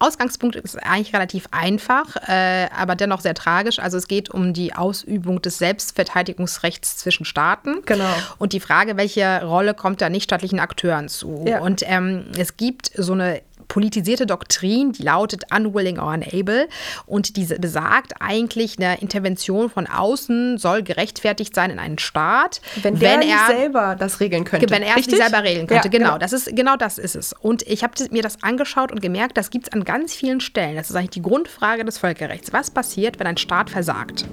Ausgangspunkt ist eigentlich relativ einfach, äh, aber dennoch sehr tragisch. Also es geht um die Ausübung des Selbstverteidigungsrechts zwischen Staaten. Genau. Und die Frage, welche Rolle kommt da nichtstaatlichen Akteuren zu? Ja. Und ähm, es gibt so eine politisierte Doktrin, die lautet unwilling or unable und diese besagt eigentlich, eine Intervention von außen soll gerechtfertigt sein in einen Staat, Wenn der nicht selber das regeln könnte. wenn er Richtig? nicht selber regeln könnte. Ja, genau, das ist genau das ist es. Und ich habe mir das angeschaut und gemerkt, das gibt es an ganz vielen Stellen. Das ist eigentlich die Grundfrage des Völkerrechts. Was passiert, wenn ein Staat versagt?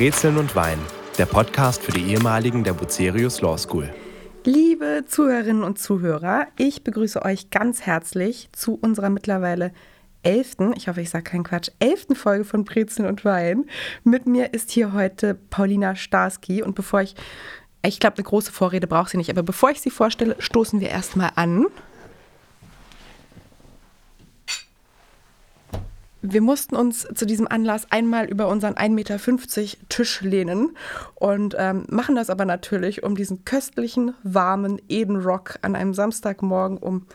Brezeln und Wein, der Podcast für die ehemaligen der Bucerius Law School. Liebe Zuhörerinnen und Zuhörer, ich begrüße euch ganz herzlich zu unserer mittlerweile elften, ich hoffe, ich sage keinen Quatsch, elften Folge von Brezeln und Wein. Mit mir ist hier heute Paulina Starski und bevor ich, ich glaube, eine große Vorrede braucht sie nicht, aber bevor ich sie vorstelle, stoßen wir erstmal an. Wir mussten uns zu diesem Anlass einmal über unseren 1,50 Meter Tisch lehnen und ähm, machen das aber natürlich, um diesen köstlichen, warmen Eden Rock an einem Samstagmorgen um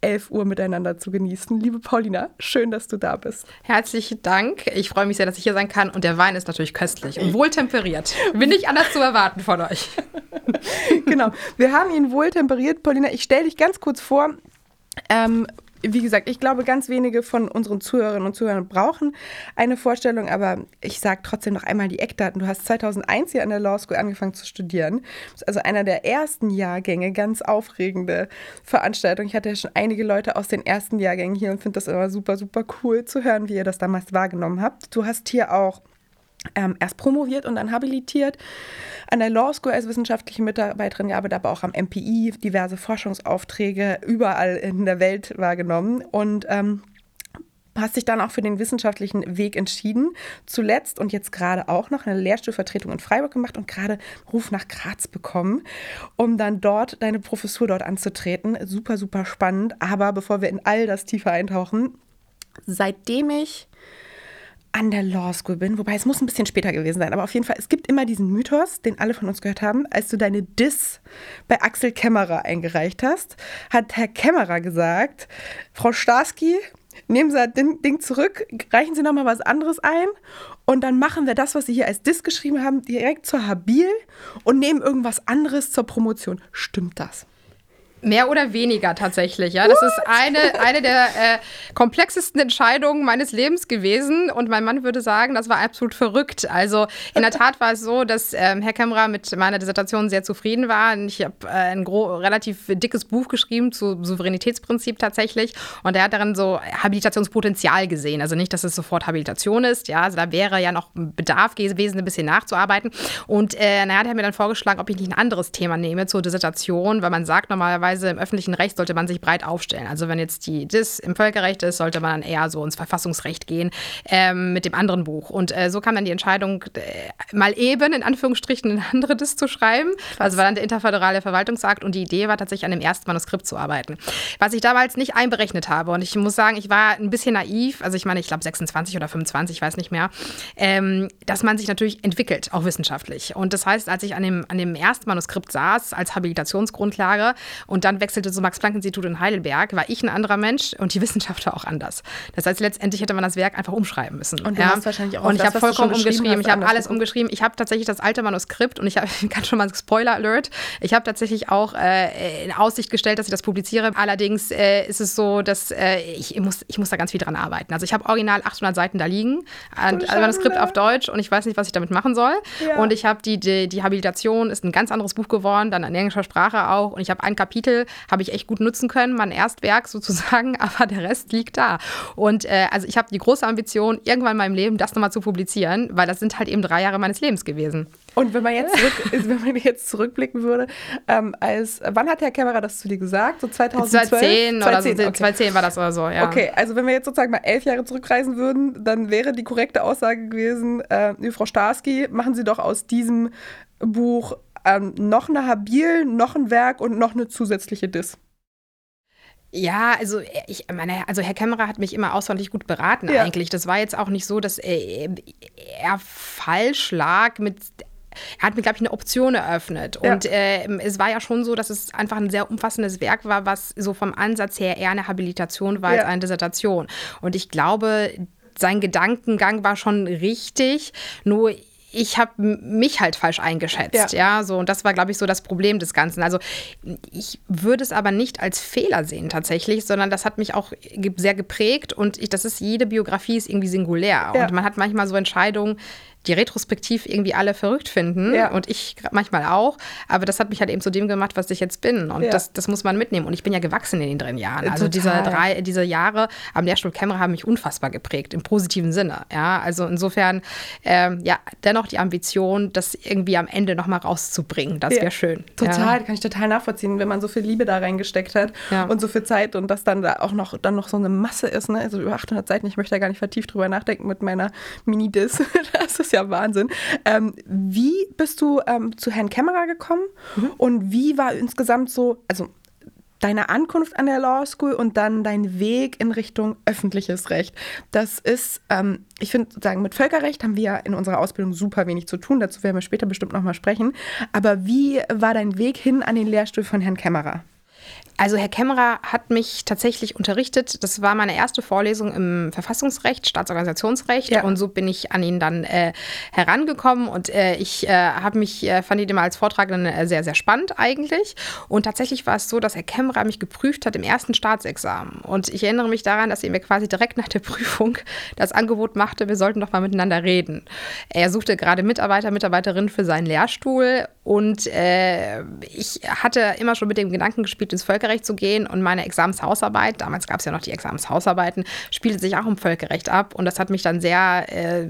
11 Uhr miteinander zu genießen. Liebe Paulina, schön, dass du da bist. Herzlichen Dank. Ich freue mich sehr, dass ich hier sein kann. Und der Wein ist natürlich köstlich und wohltemperiert. Bin nicht anders zu erwarten von euch. genau, wir haben ihn wohl temperiert. Paulina, ich stelle dich ganz kurz vor. Ähm, wie gesagt, ich glaube, ganz wenige von unseren Zuhörerinnen und Zuhörern brauchen eine Vorstellung, aber ich sage trotzdem noch einmal die Eckdaten. Du hast 2001 hier an der Law School angefangen zu studieren. Das ist also einer der ersten Jahrgänge, ganz aufregende Veranstaltung. Ich hatte ja schon einige Leute aus den ersten Jahrgängen hier und finde das immer super, super cool zu hören, wie ihr das damals wahrgenommen habt. Du hast hier auch ähm, erst promoviert und dann habilitiert an der Law School als wissenschaftliche Mitarbeiterin, gearbeitet, aber auch am MPI, diverse Forschungsaufträge überall in der Welt wahrgenommen und ähm, hast dich dann auch für den wissenschaftlichen Weg entschieden. Zuletzt und jetzt gerade auch noch eine Lehrstuhlvertretung in Freiburg gemacht und gerade Ruf nach Graz bekommen, um dann dort deine Professur dort anzutreten. Super, super spannend. Aber bevor wir in all das tiefer eintauchen, seitdem ich an der Law School bin, wobei es muss ein bisschen später gewesen sein, aber auf jeden Fall, es gibt immer diesen Mythos, den alle von uns gehört haben, als du deine Diss bei Axel Kämmerer eingereicht hast, hat Herr Kämmerer gesagt, Frau Starski, nehmen Sie das Ding zurück, reichen Sie nochmal was anderes ein und dann machen wir das, was Sie hier als Diss geschrieben haben, direkt zur Habil und nehmen irgendwas anderes zur Promotion. Stimmt das? Mehr oder weniger tatsächlich, ja. Das What? ist eine, eine der äh, komplexesten Entscheidungen meines Lebens gewesen. Und mein Mann würde sagen, das war absolut verrückt. Also in der Tat war es so, dass ähm, Herr Kämmerer mit meiner Dissertation sehr zufrieden war. Ich habe äh, ein relativ dickes Buch geschrieben zu Souveränitätsprinzip tatsächlich. Und er hat darin so Habilitationspotenzial gesehen. Also nicht, dass es sofort Habilitation ist. Ja, also da wäre ja noch Bedarf gewesen, ein bisschen nachzuarbeiten. Und äh, naja, der hat mir dann vorgeschlagen, ob ich nicht ein anderes Thema nehme zur Dissertation, weil man sagt normalerweise, im öffentlichen Recht sollte man sich breit aufstellen. Also wenn jetzt die DIS im Völkerrecht ist, sollte man dann eher so ins Verfassungsrecht gehen ähm, mit dem anderen Buch. Und äh, so kam dann die Entscheidung, äh, mal eben in Anführungsstrichen eine andere DIS zu schreiben. Krass. Also war dann der interföderale Verwaltungsakt und die Idee war tatsächlich an dem ersten Manuskript zu arbeiten. Was ich damals nicht einberechnet habe und ich muss sagen, ich war ein bisschen naiv, also ich meine, ich glaube 26 oder 25, ich weiß nicht mehr, ähm, dass man sich natürlich entwickelt, auch wissenschaftlich. Und das heißt, als ich an dem, an dem ersten Manuskript saß, als Habilitationsgrundlage und dann wechselte zum Max-Planck-Institut in Heidelberg, war ich ein anderer Mensch und die Wissenschaft war auch anders. Das heißt, letztendlich hätte man das Werk einfach umschreiben müssen. Und du ja. hast wahrscheinlich auch Und ich habe vollkommen umgeschrieben, ich habe alles umgeschrieben. Ich habe tatsächlich das alte Manuskript und ich habe, kann schon mal Spoiler Alert, ich habe tatsächlich auch äh, in Aussicht gestellt, dass ich das publiziere. Allerdings äh, ist es so, dass äh, ich, muss, ich muss da ganz viel dran arbeiten. Also ich habe original 800 Seiten da liegen, ein Manuskript auf Deutsch und ich weiß nicht, was ich damit machen soll. Ja. Und ich habe die, die, die Habilitation, ist ein ganz anderes Buch geworden, dann in englischer Sprache auch. Und ich habe ein Kapitel, habe ich echt gut nutzen können, mein Erstwerk sozusagen, aber der Rest liegt da. Und äh, also ich habe die große Ambition, irgendwann in meinem Leben das nochmal zu publizieren, weil das sind halt eben drei Jahre meines Lebens gewesen. Und wenn man jetzt, zurück, wenn man jetzt zurückblicken würde, ähm, als wann hat Herr Kämmerer das zu dir gesagt? So 2012? 2010 oder 2010, so, okay. 2010 war das oder so, ja. Okay, also wenn wir jetzt sozusagen mal elf Jahre zurückreisen würden, dann wäre die korrekte Aussage gewesen, äh, Frau Starski, machen Sie doch aus diesem Buch ähm, noch eine Habil, noch ein Werk und noch eine zusätzliche Diss. Ja, also ich meine, also Herr Kämmerer hat mich immer außerordentlich gut beraten Ja. eigentlich. Das war jetzt auch nicht so, dass er, er falsch lag mit er hat mir, glaube ich, eine Option eröffnet. Ja. Und äh, es war ja schon so, dass es einfach ein sehr umfassendes Werk war, was so vom Ansatz her eher eine Habilitation war ja. als eine Dissertation. Und ich glaube, sein Gedankengang war schon richtig, nur ich habe mich halt falsch eingeschätzt, ja. ja, so und das war glaube ich so das Problem des Ganzen. Also ich würde es aber nicht als Fehler sehen tatsächlich, sondern das hat mich auch sehr geprägt und ich, das ist jede Biografie ist irgendwie singulär ja. und man hat manchmal so Entscheidungen, die retrospektiv irgendwie alle verrückt finden ja. und ich manchmal auch. Aber das hat mich halt eben zu dem gemacht, was ich jetzt bin. Und ja. das, das muss man mitnehmen. Und ich bin ja gewachsen in den drei Jahren. Also diese drei, diese Jahre am Lehrstuhl Kämmerer haben mich unfassbar geprägt, im positiven Sinne. Ja, also insofern, ähm, ja, dennoch die Ambition, das irgendwie am Ende nochmal rauszubringen. Das wäre ja. schön. Total, kann ich total nachvollziehen, wenn man so viel Liebe da reingesteckt hat und so viel Zeit und das dann da auch noch, dann noch so eine Masse ist. Ne? Also über 800 Seiten, ich möchte da gar nicht vertieft drüber nachdenken mit meiner Mini-Dis. das ist ist ja Wahnsinn. Ähm, wie bist du ähm, zu Herrn Kämmerer gekommen mhm. und wie war insgesamt so, also deine Ankunft an der Law School und dann dein Weg in Richtung öffentliches Recht. Das ist, ähm, ich finde, sozusagen mit Völkerrecht haben wir ja in unserer Ausbildung super wenig zu tun. Dazu werden wir später bestimmt nochmal sprechen. Aber wie war dein Weg hin an den Lehrstuhl von Herrn Kämmerer? Also Herr Kämmerer hat mich tatsächlich unterrichtet. Das war meine erste Vorlesung im Verfassungsrecht, Staatsorganisationsrecht. Ja. Und so bin ich an ihn dann äh, herangekommen. Und äh, ich äh, habe mich, äh, fand ihn immer als Vortragenden äh, sehr, sehr spannend eigentlich. Und tatsächlich war es so, dass Herr Kämmerer mich geprüft hat im ersten Staatsexamen. Und ich erinnere mich daran, dass er mir quasi direkt nach der Prüfung das Angebot machte, wir sollten doch mal miteinander reden. Er suchte gerade Mitarbeiter, Mitarbeiterinnen für seinen Lehrstuhl. Und äh, ich hatte immer schon mit dem Gedanken gespielt, ins Völkerrecht Völkerrecht zu gehen und meine Examenshausarbeit, damals gab es ja noch die Examenshausarbeiten, spielte sich auch um Völkerrecht ab. Und das hat mich dann sehr äh,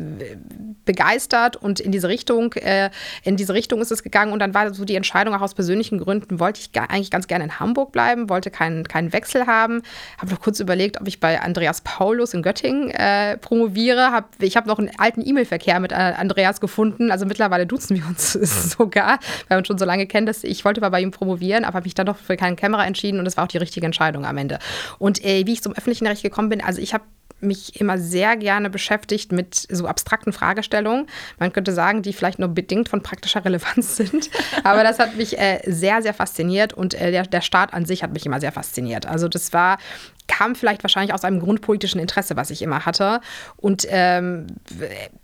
begeistert und in diese Richtung, äh, in diese Richtung ist es gegangen. Und dann war so die Entscheidung auch aus persönlichen Gründen, wollte ich eigentlich ganz gerne in Hamburg bleiben, wollte keinen, keinen Wechsel haben, habe noch kurz überlegt, ob ich bei Andreas Paulus in Göttingen äh, promoviere, hab, ich habe noch einen alten E-Mail-Verkehr mit äh, Andreas gefunden, also mittlerweile duzen wir uns sogar, weil wir uns schon so lange kennen, dass ich wollte mal bei ihm promovieren, aber habe mich dann doch für keinen Kamera entschieden entschieden und es war auch die richtige Entscheidung am Ende. Und äh, wie ich zum öffentlichen Recht gekommen bin, also ich habe mich immer sehr gerne beschäftigt mit so abstrakten Fragestellungen. Man könnte sagen, die vielleicht nur bedingt von praktischer Relevanz sind. Aber das hat mich äh, sehr, sehr fasziniert und äh, der, der Staat an sich hat mich immer sehr fasziniert. Also das war kam vielleicht wahrscheinlich aus einem grundpolitischen Interesse, was ich immer hatte. Und ähm,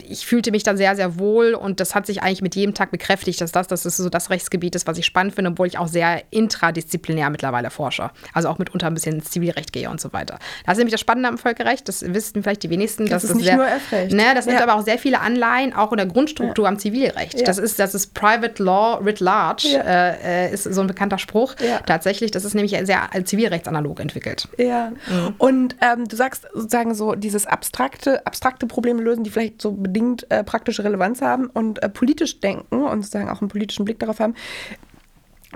ich fühlte mich dann sehr, sehr wohl und das hat sich eigentlich mit jedem Tag bekräftigt, dass das, das ist so das Rechtsgebiet ist, was ich spannend finde, obwohl ich auch sehr intradisziplinär mittlerweile forsche. Also auch mitunter ein bisschen ins Zivilrecht gehe und so weiter. Das ist nämlich das Spannende am Völkerrecht, das wissen vielleicht die wenigsten. Das ist nicht sehr, nur F-Recht. Ne, das ja. nimmt aber auch sehr viele Anleihen, auch in der Grundstruktur ja. am Zivilrecht. Ja. Das, ist, das ist Private Law writ large, äh, ist so ein bekannter Spruch. Tatsächlich, das ist nämlich sehr zivilrechtsanalog entwickelt. Ja, Mhm. Und ähm, du sagst sozusagen so dieses abstrakte, abstrakte Probleme lösen, die vielleicht so bedingt äh, praktische Relevanz haben und äh, politisch denken und sozusagen auch einen politischen Blick darauf haben.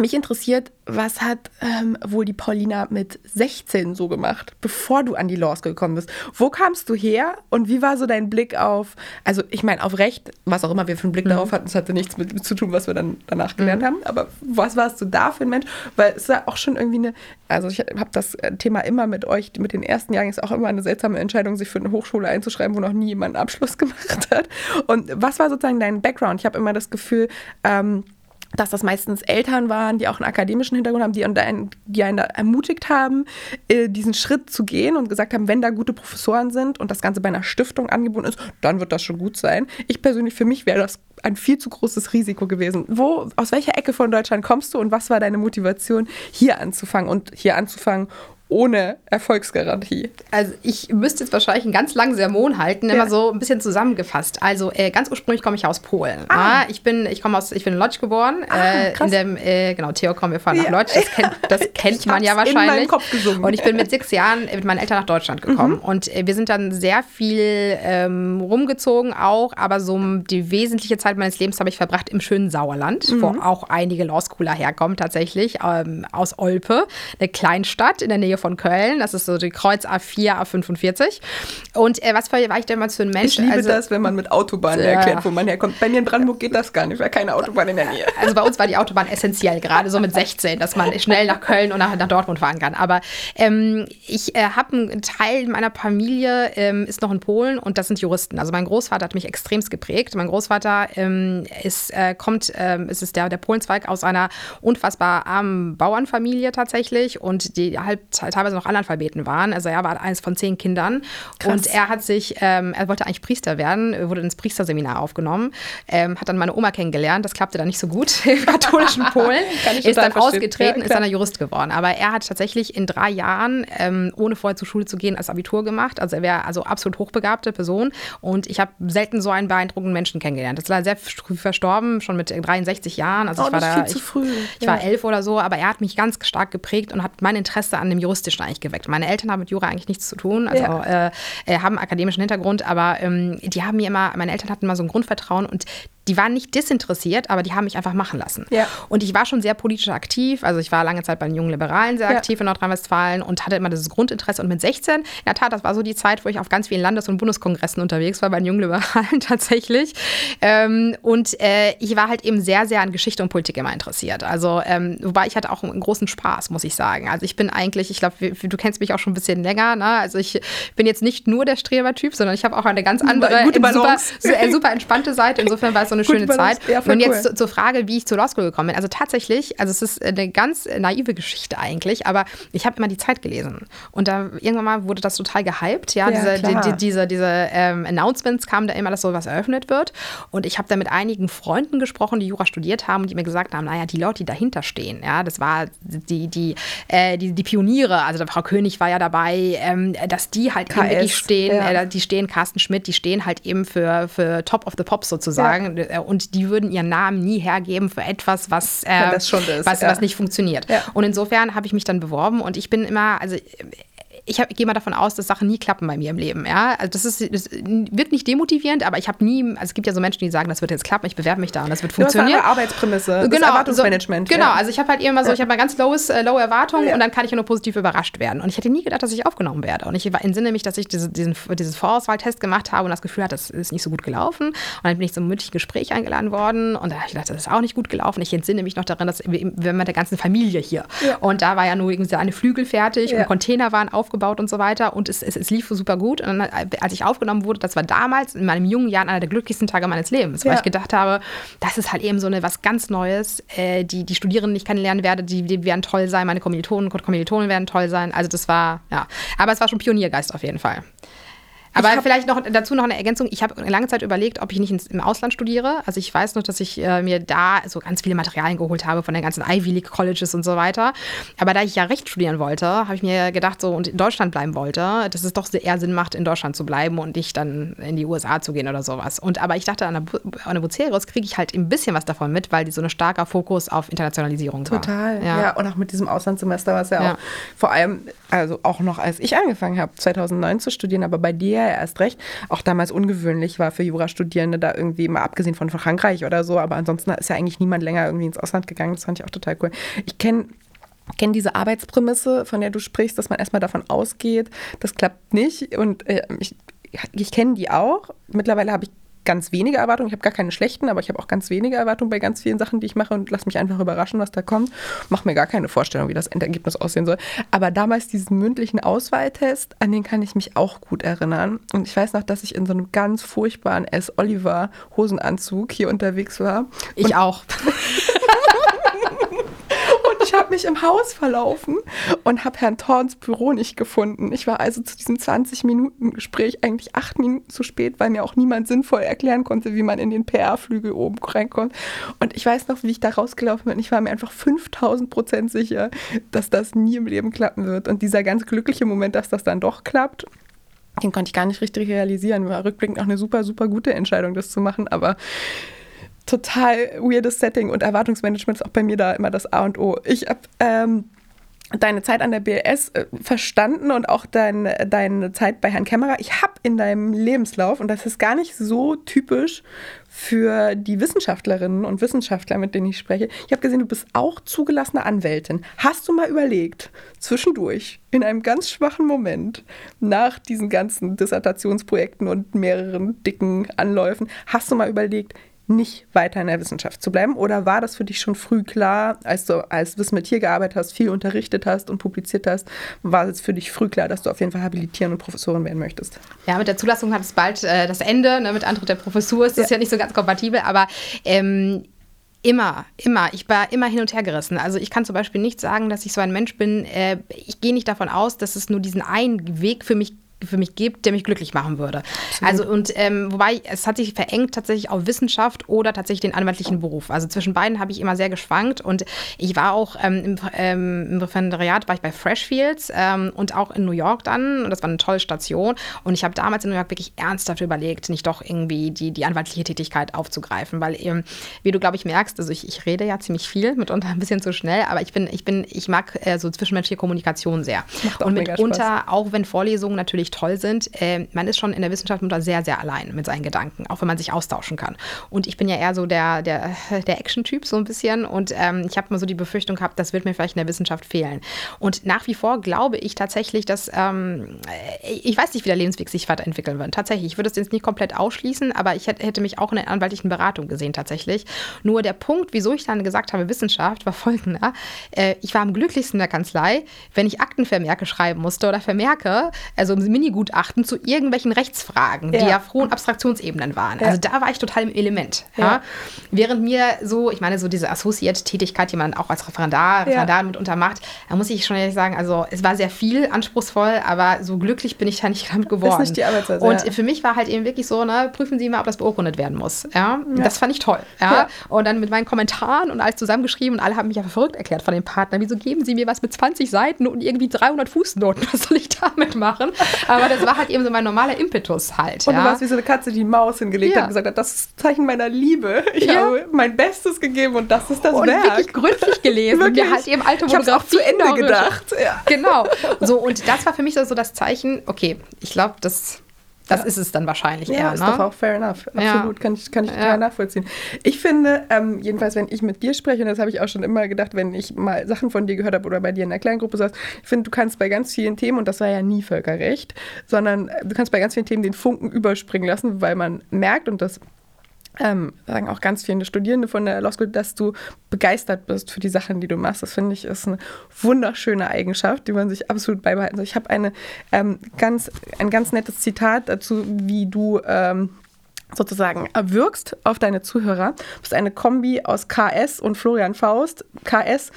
Mich interessiert, was hat ähm, wohl die Paulina mit 16 so gemacht, bevor du an die Law School gekommen bist? Wo kamst du her und wie war so dein Blick auf, also ich meine, auf Recht, was auch immer wir für einen Blick mhm. darauf hatten, es hatte nichts mit, mit, zu tun, was wir dann danach gelernt mhm. haben, aber was warst du da für ein Mensch? Weil es war auch schon irgendwie eine, also ich habe das äh, Thema immer mit euch, mit den ersten Jahren, ist auch immer eine seltsame Entscheidung, sich für eine Hochschule einzuschreiben, wo noch nie jemand einen Abschluss gemacht hat. Und was war sozusagen dein Background? Ich habe immer das Gefühl, ähm, dass das meistens Eltern waren, die auch einen akademischen Hintergrund haben, die, einen, die einen ermutigt haben, äh, diesen Schritt zu gehen und gesagt haben, wenn da gute Professoren sind und das Ganze bei einer Stiftung angeboten ist, dann wird das schon gut sein. Ich persönlich, für mich wäre das ein viel zu großes Risiko gewesen. Wo, aus welcher Ecke von Deutschland kommst du und was war deine Motivation, hier anzufangen und hier anzufangen, ohne Erfolgsgarantie. Also ich müsste jetzt wahrscheinlich einen ganz langen Sermon halten, ja. immer so ein bisschen zusammengefasst. Also äh, ganz ursprünglich komme ich aus Polen. Ah. ich bin, ich komme aus, ich bin in Lodz geboren. Ah, äh, in dem, äh, genau, Theo kommen wir fahren nach ja. Lodz. Das kennt, das kennt man ja wahrscheinlich. In Kopf gesungen. Und ich bin mit sechs Jahren mit meinen Eltern nach Deutschland gekommen. Mhm. Und äh, wir sind dann sehr viel ähm, rumgezogen auch, aber so die wesentliche Zeit meines Lebens habe ich verbracht im schönen Sauerland, mhm. wo auch einige Law Schooler herkommen tatsächlich, ähm, aus Olpe, eine Kleinstadt in der Nähe von Köln. Das ist so die Kreuz A4, A45. Und äh, was war, war ich damals für ein Mensch? Ich liebe also, das, wenn man mit Autobahnen äh, erklärt, wo man herkommt. Bei mir in Brandenburg geht das gar nicht, weil keine Autobahn in der Nähe. Also bei uns war die Autobahn essentiell, gerade so mit 16, dass man schnell nach Köln und nach, nach Dortmund fahren kann. Aber ähm, ich äh, habe einen Teil meiner Familie ähm, ist noch in Polen und das sind Juristen. Also mein Großvater hat mich extremst geprägt. Mein Großvater ähm, ist, äh, kommt, ähm, ist es der, der Polenzweig aus einer unfassbar armen Bauernfamilie tatsächlich und die halt teilweise noch Analphabeten waren. Also er war eines von zehn Kindern Krass. und er hat sich, ähm, er wollte eigentlich Priester werden, wurde ins Priesterseminar aufgenommen, ähm, hat dann meine Oma kennengelernt, das klappte dann nicht so gut im katholischen Polen, ist dann ausgetreten, ja, ist dann ein Jurist geworden. Aber er hat tatsächlich in drei Jahren, ähm, ohne vorher zur Schule zu gehen, als Abitur gemacht. Also er wäre also absolut hochbegabte Person und ich habe selten so einen beeindruckenden Menschen kennengelernt. Das leider sehr früh verstorben, schon mit 63 Jahren. Also oh, ich war da, ich, ich war elf oder so, aber er hat mich ganz stark geprägt und hat mein Interesse an dem Juristischen eigentlich geweckt. Meine Eltern haben mit Jura eigentlich nichts zu tun, also ja. äh, äh haben akademischen Hintergrund, aber ähm, die haben mir immer, meine Eltern hatten immer so ein Grundvertrauen und die waren nicht disinteressiert, aber die haben mich einfach machen lassen. Ja. Und ich war schon sehr politisch aktiv. Also ich war lange Zeit bei den jungen Liberalen sehr ja. aktiv in Nordrhein-Westfalen und hatte immer dieses Grundinteresse. Und mit 16, in der Tat, das war so die Zeit, wo ich auf ganz vielen Landes- und Bundeskongressen unterwegs war, bei den jungen Liberalen tatsächlich. Ähm, und äh, ich war halt eben sehr, sehr an Geschichte und Politik immer interessiert. Also, ähm, wobei ich hatte auch einen großen Spaß, muss ich sagen. Also ich bin eigentlich, ich glaube, du kennst mich auch schon ein bisschen länger. Ne? Also ich bin jetzt nicht nur der Strebertyp, sondern ich habe auch eine ganz andere, super, super entspannte Seite. Insofern war es so eine schöne Zeit. Ja, und jetzt cool. zur Frage, wie ich zur Law School gekommen bin. Also tatsächlich, also es ist eine ganz naive Geschichte eigentlich, aber ich habe immer die Zeit gelesen. Und da irgendwann mal wurde das total gehypt. Ja, ja diese, die, die, diese, diese ähm, Announcements kamen da immer, dass sowas eröffnet wird. Und ich habe da mit einigen Freunden gesprochen, die Jura studiert haben und die mir gesagt haben, naja, die Leute, die dahinter stehen, ja, das war die, die, äh, die, die Pioniere, also Frau König war ja dabei, ähm, dass die halt KS, wirklich stehen, ja. äh, die stehen, Carsten Schmidt, die stehen halt eben für, für Top of the Pops sozusagen. Ja. Äh, und die würden ihren Namen nie hergeben für etwas, was, äh, ist, was, ja. was nicht funktioniert. Ja. Und insofern habe ich mich dann beworben und ich bin immer, also ich, gehe mal davon aus, dass Sachen nie klappen bei mir im Leben. Ja? Also das, ist, das wird nicht demotivierend, aber ich habe nie, also es gibt ja so Menschen, die sagen, das wird jetzt klappen, ich bewerbe mich da und das wird funktionieren. Das ist Arbeitsprämisse, genau, Erwartungsmanagement. So, genau, ja. also ich habe halt immer so, ich habe mal ganz lowes, äh, lowe Erwartungen ja. und dann kann ich ja nur positiv überrascht werden. Und ich hätte nie gedacht, dass ich aufgenommen werde. Und ich entsinne mich, dass ich diese, diesen, diesen Vorauswahltest gemacht habe und das Gefühl hatte, das ist nicht so gut gelaufen. Und dann bin ich zum mündlichen Gespräch eingeladen worden und da habe ich gedacht, das ist auch nicht gut gelaufen. Ich entsinne mich noch daran, dass wir, wir mit der ganzen Familie hier. Ja. Und da war ja nur irgendwie eine Flügel fertig und Container waren aufgebaut und so weiter und es, es, es lief super gut. Und dann, als ich aufgenommen wurde, das war damals in meinem jungen Jahren einer der glücklichsten Tage meines Lebens, weil ja. ich gedacht habe, das ist halt eben so eine was ganz Neues. Äh, die, die Studierenden, die ich kennenlernen werde, die, die werden toll sein, meine Kommilitonen und Kommilitonen werden toll sein. Also das war, ja. Aber es war schon Pioniergeist auf jeden Fall. Aber vielleicht noch dazu noch eine Ergänzung. Ich habe lange Zeit überlegt, ob ich nicht ins, im Ausland studiere. Also ich weiß noch, dass ich äh, mir da so ganz viele Materialien geholt habe von den ganzen Ivy League Colleges und so weiter. Aber da ich ja Recht studieren wollte, habe ich mir gedacht, so und in Deutschland bleiben wollte, dass es doch eher Sinn macht, in Deutschland zu bleiben und nicht dann in die USA zu gehen oder sowas. Und aber ich dachte, an der, an der Bucerius kriege ich halt ein bisschen was davon mit, weil die so ein starker Fokus auf Internationalisierung Total, war. Total, ja. ja. Und auch mit diesem Auslandssemester, was ja, ja. auch vor allem, also auch noch als ich angefangen habe, 2009 zu studieren, aber bei dir ja erst recht, auch damals ungewöhnlich war für Jurastudierende da irgendwie, mal abgesehen von Frankreich oder so, aber ansonsten ist ja eigentlich niemand länger irgendwie ins Ausland gegangen. Das fand ich auch total cool. Ich kenne kenne diese Arbeitsprämisse, von der du sprichst, dass man erstmal davon ausgeht, das klappt nicht. Und äh, ich, ich kenne die auch. Mittlerweile habe ich ganz wenige Erwartungen. Ich habe gar keine schlechten, aber ich habe auch ganz wenige Erwartungen bei ganz vielen Sachen, die ich mache und lasse mich einfach überraschen, was da kommt. Mache mir gar keine Vorstellung, wie das Endergebnis aussehen soll. Aber damals diesen mündlichen Auswahltest, an den kann ich mich auch gut erinnern. Und ich weiß noch, dass ich in so einem ganz furchtbaren S. Oliver Hosenanzug hier unterwegs war. Ich auch. ich habe mich im Haus verlaufen und habe Herrn Thorns Büro nicht gefunden. Ich war also zu diesem 20-Minuten-Gespräch eigentlich acht Minuten zu spät, weil mir auch niemand sinnvoll erklären konnte, wie man in den PR-Flügel oben reinkommt. Und ich weiß noch, wie ich da rausgelaufen bin. Ich war mir einfach 5000 Prozent sicher, dass das nie im Leben klappen wird. Und dieser ganz glückliche Moment, dass das dann doch klappt, den konnte ich gar nicht richtig realisieren. War rückblickend auch eine super, super gute Entscheidung, das zu machen. Aber total weirdes Setting und Erwartungsmanagement ist auch bei mir da immer das A und O. Ich habe ähm, deine Zeit an der BLS äh, verstanden und auch dein, deine Zeit bei Herrn Kämmerer. Ich habe in deinem Lebenslauf, und das ist gar nicht so typisch für die Wissenschaftlerinnen und Wissenschaftler, mit denen ich spreche, ich habe gesehen, du bist auch zugelassene Anwältin. Hast du mal überlegt, zwischendurch, in einem ganz schwachen Moment, nach diesen ganzen Dissertationsprojekten und mehreren dicken Anläufen, hast du mal überlegt, nicht weiter in der Wissenschaft zu bleiben? Oder war das für dich schon früh klar, als du als Wissen mit Tier gearbeitet hast, viel unterrichtet hast und publiziert hast, war es für dich früh klar, dass du auf jeden Fall habilitieren und Professorin werden möchtest? Ja, mit der Zulassung hat es bald äh, das Ende. Ne? Mit Antritt der Professur ist das ja. ja nicht so ganz kompatibel, aber ähm, Immer, immer. Ich war immer hin und her gerissen. Also ich kann zum Beispiel nicht sagen, dass ich so ein Mensch bin. Äh, ich gehe nicht davon aus, dass es nur diesen einen Weg für mich für mich gibt, der mich glücklich machen würde. Absolut. Also und ähm, wobei es hat sich verengt tatsächlich auf Wissenschaft oder tatsächlich den anwaltlichen Beruf. Also zwischen beiden habe ich immer sehr geschwankt und ich war auch ähm, im, ähm, im Referendariat war ich bei Freshfields ähm, und auch in New York dann und das war eine tolle Station und ich habe damals in New York wirklich ernsthaft überlegt, nicht doch irgendwie die, die anwaltliche Tätigkeit aufzugreifen, weil eben, wie du glaube ich merkst, also ich, ich rede ja ziemlich viel, mitunter ein bisschen zu schnell, aber ich bin, ich bin, ich mag äh, so zwischenmenschliche Kommunikation sehr. und mitunter, auch wenn Vorlesungen natürlich wirklich toll sind, äh, man ist schon in der Wissenschaft mitunter sehr, sehr allein mit seinen Gedanken, auch wenn man sich austauschen kann. Und ich bin ja eher so der, der, der Action-Typ so ein bisschen und ähm, ich habe mal so die Befürchtung gehabt, das wird mir vielleicht in der Wissenschaft fehlen. Und nach wie vor glaube ich tatsächlich, dass ähm, ich weiß nicht, wie der Lebensweg sich weiterentwickeln wird. Tatsächlich, ich würde es jetzt nicht komplett ausschließen, aber ich hätte mich auch in der anwaltlichen Beratung gesehen tatsächlich. Nur der Punkt, wieso ich dann gesagt habe, Wissenschaft, war folgender. Äh, ich war am glücklichsten in der Kanzlei, wenn ich Aktenvermerke schreiben musste oder Vermerke, also Minigutachten zu irgendwelchen Rechtsfragen, ja. die ja frohen Abstraktionsebenen waren. Ja. Also da war ich total im Element. Ja. Während mir so, ich meine, so diese Associate-Tätigkeit, die man auch als Referendar, Referendar mitunter macht, da muss ich schon ehrlich sagen, also es war sehr viel anspruchsvoll, aber so glücklich bin ich da nicht damit geworden. Ist nicht die Arbeitsweise, Und für mich war halt eben wirklich so, ne, prüfen Sie mal, ob das beurkundet werden muss. Ja? Das fand ich toll. Ja? Und dann mit meinen Kommentaren und alles zusammengeschrieben und alle haben mich ja verrückt erklärt von den Partnern. Wieso geben Sie mir was mit 20 Seiten und irgendwie 300 Fußnoten? Was soll ich damit machen? Aber das war halt eben so mein normaler Impetus halt. Und ja. du warst wie so eine Katze, die Maus hingelegt ja. hat und gesagt hat, das ist Zeichen meiner Liebe. Ich ja. habe mein Bestes gegeben und das ist das und Werk. wirklich gründlich gelesen. wirklich? Und mir halt eben alte auch zu Ende gedacht. Ja. Genau. So, und das war für mich so das Zeichen, okay, ich glaube, das das ja. ist es dann wahrscheinlich ja, eher. Ja, ist ne? doch auch fair enough. Absolut, ja. kann ich, kann ich total nachvollziehen. Ich finde, ähm, jedenfalls, wenn ich mit dir spreche, und das habe ich auch schon immer gedacht, wenn ich mal Sachen von dir gehört habe oder bei dir in der Kleingruppe saß, ich finde, du kannst bei ganz vielen Themen, und das war ja nie Völkerrecht, sondern äh, du kannst bei ganz vielen Themen den Funken überspringen lassen, weil man merkt, und das ähm, sagen auch ganz viele Studierende von der Law School, dass du begeistert bist für die Sachen, die du machst. Das finde ich ist eine wunderschöne Eigenschaft, die man sich absolut beibehalten soll. Ich habe eine ähm, ganz, ein ganz nettes Zitat dazu, wie du ähm, sozusagen erwirkst auf deine Zuhörer. Du bist eine Kombi aus KS und Florian Faust. KS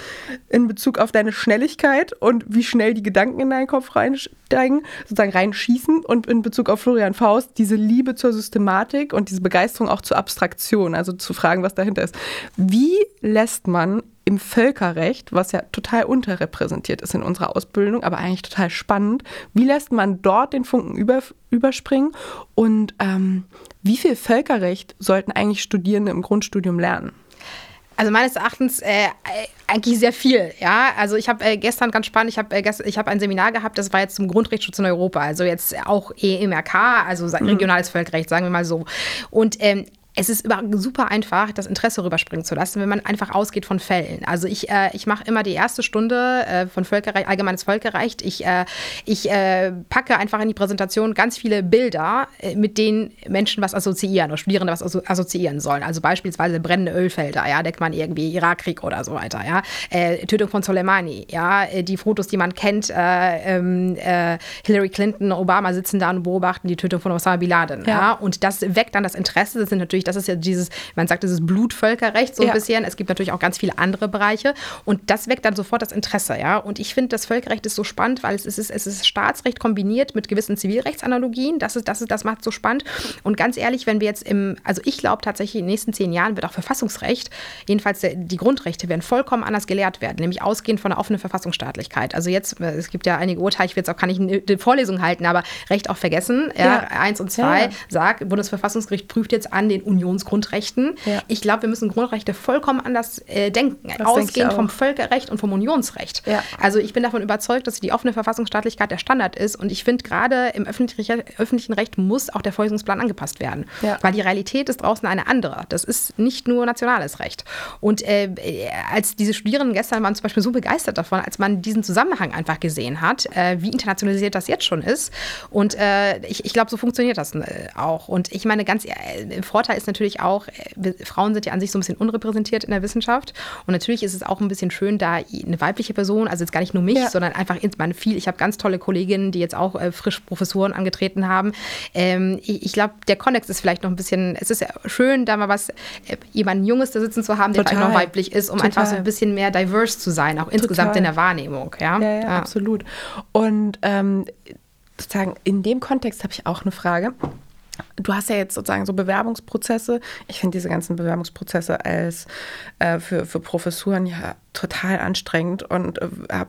in Bezug auf deine Schnelligkeit und wie schnell die Gedanken in deinen Kopf reinsteigen, sozusagen reinschießen und in Bezug auf Florian Faust diese Liebe zur Systematik und diese Begeisterung auch zur Abstraktion, also zu fragen, was dahinter ist. Wie lässt man im Völkerrecht, was ja total unterrepräsentiert ist in unserer Ausbildung, aber eigentlich total spannend. Wie lässt man dort den Funken über, überspringen und ähm, wie viel Völkerrecht sollten eigentlich Studierende im Grundstudium lernen? Also meines Erachtens äh, eigentlich sehr viel, ja. Also ich habe äh, gestern ganz spannend, ich habe äh, ich ein Seminar gehabt, das war jetzt zum Grundrechtsschutz in Europa, also jetzt auch EMRK, also mhm. regionales Völkerrecht, sagen wir mal so. Und ähm, es ist super einfach, das Interesse rüberspringen zu lassen, wenn man einfach ausgeht von Fällen. Also ich, äh, ich mache immer die erste Stunde äh, von Völkerrecht, allgemeines Völkerrecht. Ich, äh, ich äh, packe einfach in die Präsentation ganz viele Bilder, äh, mit denen Menschen was assoziieren oder Studierende was assoziieren sollen. Also beispielsweise brennende Ölfelder, ja, denkt man irgendwie Irakkrieg oder so weiter, ja. Äh, Tötung von Soleimani, ja, die Fotos, die man kennt, ähm, Hillary Clinton, Obama sitzen da und beobachten die Tötung von Osama Bin Laden, ja. ja. Und das weckt dann das Interesse. Das sind natürlich natürlich, das ist ja dieses, man sagt, dieses Blutvölkerrecht so ein ja. bisschen. Es gibt natürlich auch ganz viele andere Bereiche und das weckt dann sofort das Interesse, ja. Und ich finde, das Völkerrecht ist so spannend, weil es ist, es ist Staatsrecht kombiniert mit gewissen Zivilrechtsanalogien. Das ist, das ist, das macht so spannend. Und ganz ehrlich, wenn wir jetzt im, also ich glaube tatsächlich, in den nächsten zehn Jahren wird auch Verfassungsrecht, jedenfalls die Grundrechte werden vollkommen anders gelehrt werden, nämlich ausgehend von einer offenen Verfassungsstaatlichkeit. Also jetzt, äh, es gibt ja einige Urteile, ich will jetzt auch kann ich eine Vorlesung halten, aber Recht auch vergessen. Ja, ja. Eins und zwei ja. sagt, Bundesverfassungsgericht prüft jetzt an den Unionsgrundrechten. Ja. Ich glaube, wir müssen Grundrechte vollkommen anders äh, denken, das ausgehend denk vom Völkerrecht und vom Unionsrecht. Ja. Also ich bin davon überzeugt, dass die offene Verfassungsstaatlichkeit der Standard ist und ich finde gerade im öffentlichen, öffentlichen Recht muss auch der Verfassungsplan angepasst werden, ja. weil die Realität ist draußen eine andere. Das ist nicht nur nationales Recht. Und äh, als diese Studierenden gestern waren zum Beispiel so begeistert davon, als man diesen Zusammenhang einfach gesehen hat, äh, wie internationalisiert das jetzt schon ist. Und äh, ich, ich glaube, so funktioniert das äh, auch. Und ich meine, ganz, äh, Vorteil ist ist natürlich auch, äh, Frauen sind ja an sich so ein bisschen unrepräsentiert in der Wissenschaft. Und natürlich ist es auch ein bisschen schön, da eine weibliche Person, also jetzt gar nicht nur mich, ja. sondern einfach insgesamt viel. Ich habe ganz tolle Kolleginnen, die jetzt auch äh, frisch Professuren angetreten haben. Ähm, ich, ich glaube, der Kontext ist vielleicht noch ein bisschen, es ist ja schön, da mal was, äh, jemanden Junges da sitzen zu haben, der Total. vielleicht noch weiblich ist, um Total. einfach so ein bisschen mehr diverse zu sein, auch Total. insgesamt in der Wahrnehmung. Ja, ja, ja, ja. absolut. Und ähm, sozusagen in dem Kontext habe ich auch eine Frage. Du hast ja jetzt sozusagen so Bewerbungsprozesse. Ich finde diese ganzen Bewerbungsprozesse als äh, für, für Professuren ja total anstrengend und äh,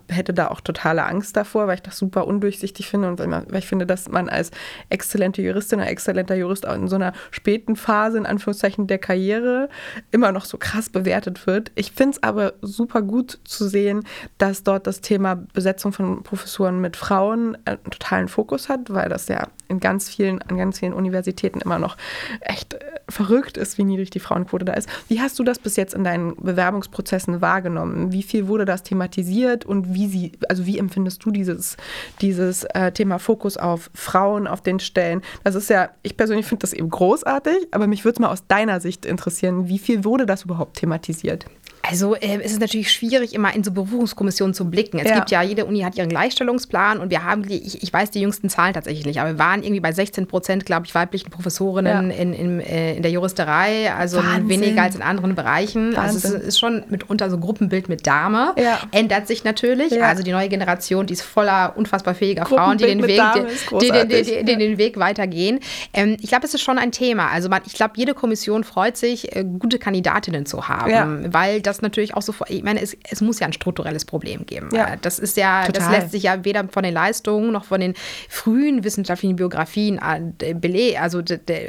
hätte da auch totale Angst davor, weil ich das super undurchsichtig finde und weil, ich finde, dass man als exzellente Juristin oder exzellenter Jurist auch in so einer späten Phase, in Anführungszeichen, der Karriere immer noch so krass bewertet wird. Ich finde es aber super gut zu sehen, dass dort das Thema Besetzung von Professuren mit Frauen einen totalen Fokus hat, weil das ja in ganz vielen, an ganz vielen Universitäten immer noch echt äh, verrückt ist, wie niedrig die Frauenquote da ist. Wie hast du das bis jetzt in deinen Bewerbungsprozessen wahrgenommen? Wie viel wurde das thematisiert und wie sie, also wie empfindest du dieses, dieses äh, Thema Fokus auf Frauen auf den Stellen? Das ist ja, ich persönlich finde das eben großartig, aber mich würde es mal aus deiner Sicht interessieren, wie viel wurde das überhaupt thematisiert? Also äh, es ist natürlich schwierig, immer in so Berufungskommissionen zu blicken. Es ja. gibt ja, jede Uni hat ihren Gleichstellungsplan und wir haben, die, ich, ich, weiß die jüngsten Zahlen tatsächlich nicht, aber wir waren irgendwie bei 16 Prozent, glaube ich, weiblichen Professorinnen ja. in, in, äh, in, der Juristerei, also Wahnsinn. weniger als in anderen Bereichen. Wahnsinn. Also es ist schon mitunter so ein Gruppenbild mit Dame. Ja. Ändert sich natürlich. Also die neue Generation, die ist voller unfassbar fähiger Frauen, die den, Weg, die, die, die, die, den Weg weitergehen. Ähm, ich glaube, es ist schon ein Thema. Also man, ich glaube, jede Kommission freut sich, äh, gute Kandidatinnen zu haben, weil das das natürlich auch so, ich meine, es, es muss ja ein strukturelles Problem geben. Ja. Das ist ja, Total. das lässt sich ja weder von den Leistungen noch von den frühen wissenschaftlichen Biografien äh, also